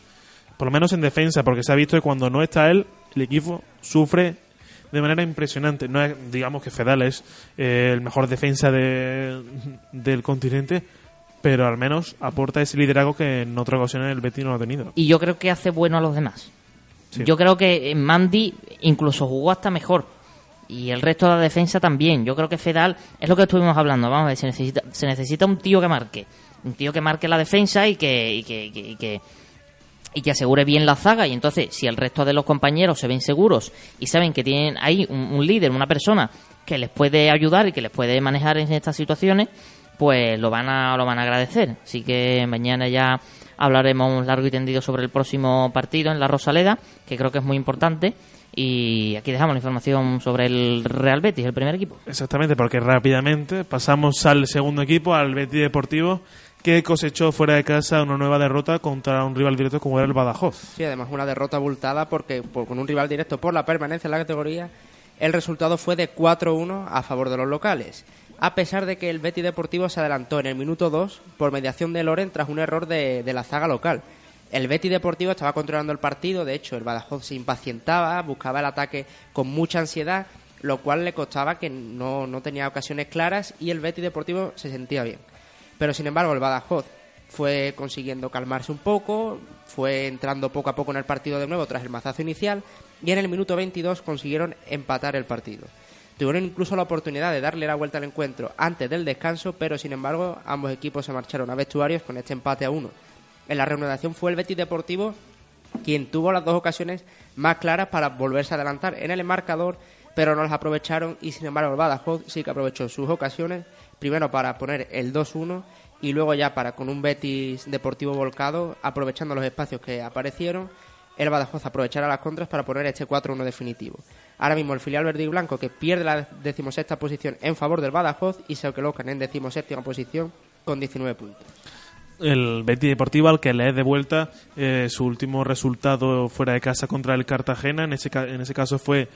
Por lo menos en defensa, porque se ha visto que cuando no está él, el equipo sufre de manera impresionante. No es, digamos que Fedal es eh, el mejor defensa de, del continente, pero al menos aporta ese liderazgo que en otras ocasiones el Betis no lo ha tenido. Y yo creo que hace bueno a los demás. Sí. Yo creo que Mandy incluso jugó hasta mejor. Y el resto de la defensa también. Yo creo que Fedal es lo que estuvimos hablando. Vamos a ver, se necesita, se necesita un tío que marque. Un tío que marque la defensa y que, y que, y que, y que y que asegure bien la zaga y entonces si el resto de los compañeros se ven seguros y saben que tienen ahí un, líder, una persona que les puede ayudar y que les puede manejar en estas situaciones, pues lo van a lo van a agradecer. Así que mañana ya hablaremos largo y tendido sobre el próximo partido en la Rosaleda, que creo que es muy importante. Y aquí dejamos la información sobre el Real Betis, el primer equipo. Exactamente, porque rápidamente pasamos al segundo equipo, al Betis Deportivo, que cosechó fuera de casa una nueva derrota contra un rival directo como era el Badajoz. Sí, además una derrota abultada porque por, con un rival directo por la permanencia en la categoría, el resultado fue de 4-1 a favor de los locales. A pesar de que el Betis Deportivo se adelantó en el minuto 2 por mediación de Loren tras un error de, de la zaga local. El Betis Deportivo estaba controlando el partido, de hecho el Badajoz se impacientaba, buscaba el ataque con mucha ansiedad, lo cual le costaba que no, no tenía ocasiones claras y el Betis Deportivo se sentía bien. Pero sin embargo el Badajoz fue consiguiendo calmarse un poco, fue entrando poco a poco en el partido de nuevo tras el mazazo inicial y en el minuto 22 consiguieron empatar el partido. Tuvieron incluso la oportunidad de darle la vuelta al encuentro antes del descanso, pero sin embargo ambos equipos se marcharon a vestuarios con este empate a uno. En la reanudación fue el Betis Deportivo quien tuvo las dos ocasiones más claras para volverse a adelantar en el marcador, pero no las aprovecharon y sin embargo el Badajoz sí que aprovechó sus ocasiones primero para poner el 2-1 y luego ya para con un Betis Deportivo volcado, aprovechando los espacios que aparecieron, el Badajoz aprovechará las contras para poner este 4-1 definitivo. Ahora mismo el filial verde y blanco que pierde la decimosexta posición en favor del Badajoz y se colocan en decimoséptima posición con 19 puntos. El Betis Deportivo al que le es de vuelta eh, su último resultado fuera de casa contra el Cartagena, en ese, en ese caso fue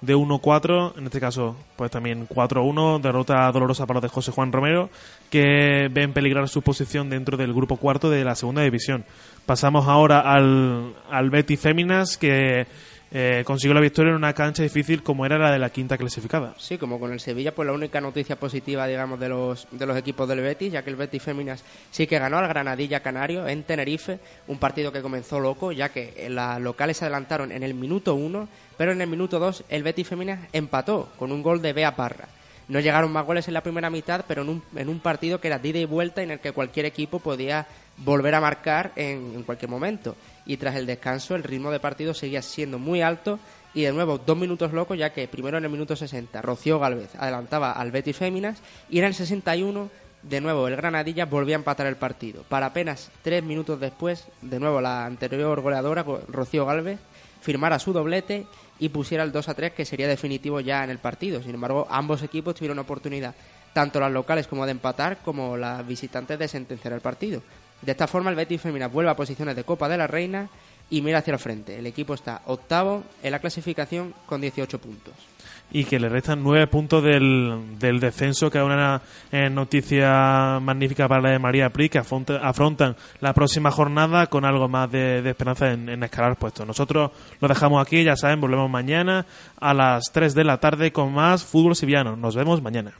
de 1-4, en este caso pues también 4-1, derrota dolorosa para los de José Juan Romero, que ven peligrar su posición dentro del grupo cuarto de la segunda división. Pasamos ahora al, al Betis Féminas, que eh, consiguió la victoria en una cancha difícil como era la de la quinta clasificada. Sí, como con el Sevilla, pues la única noticia positiva, digamos, de los, de los equipos del Betis, ya que el Betis Féminas sí que ganó al Granadilla Canario en Tenerife, un partido que comenzó loco, ya que las locales se adelantaron en el minuto uno, pero en el minuto dos el Betis Féminas empató con un gol de Bea Parra. No llegaron más goles en la primera mitad, pero en un, en un partido que era de ida y vuelta en el que cualquier equipo podía volver a marcar en, en cualquier momento. Y tras el descanso, el ritmo de partido seguía siendo muy alto y de nuevo dos minutos locos, ya que primero en el minuto 60 Rocío Galvez adelantaba al Betis Féminas y en el 61 de nuevo el Granadilla volvía a empatar el partido. Para apenas tres minutos después, de nuevo la anterior goleadora, Rocío Galvez, firmara su doblete y pusiera el 2 a 3 que sería definitivo ya en el partido. Sin embargo, ambos equipos tuvieron oportunidad, tanto las locales como de empatar, como las visitantes de sentenciar el partido. De esta forma, el Betis Femina vuelve a posiciones de Copa de la Reina y mira hacia el frente. El equipo está octavo en la clasificación con 18 puntos. Y que le restan nueve puntos del, del descenso, que es una eh, noticia magnífica para la de María Pri, que afronta- afrontan la próxima jornada con algo más de, de esperanza en, escalar puestos. Nosotros lo dejamos aquí, ya saben, volvemos mañana a las 3 de la tarde con más fútbol sevillano. Nos vemos mañana.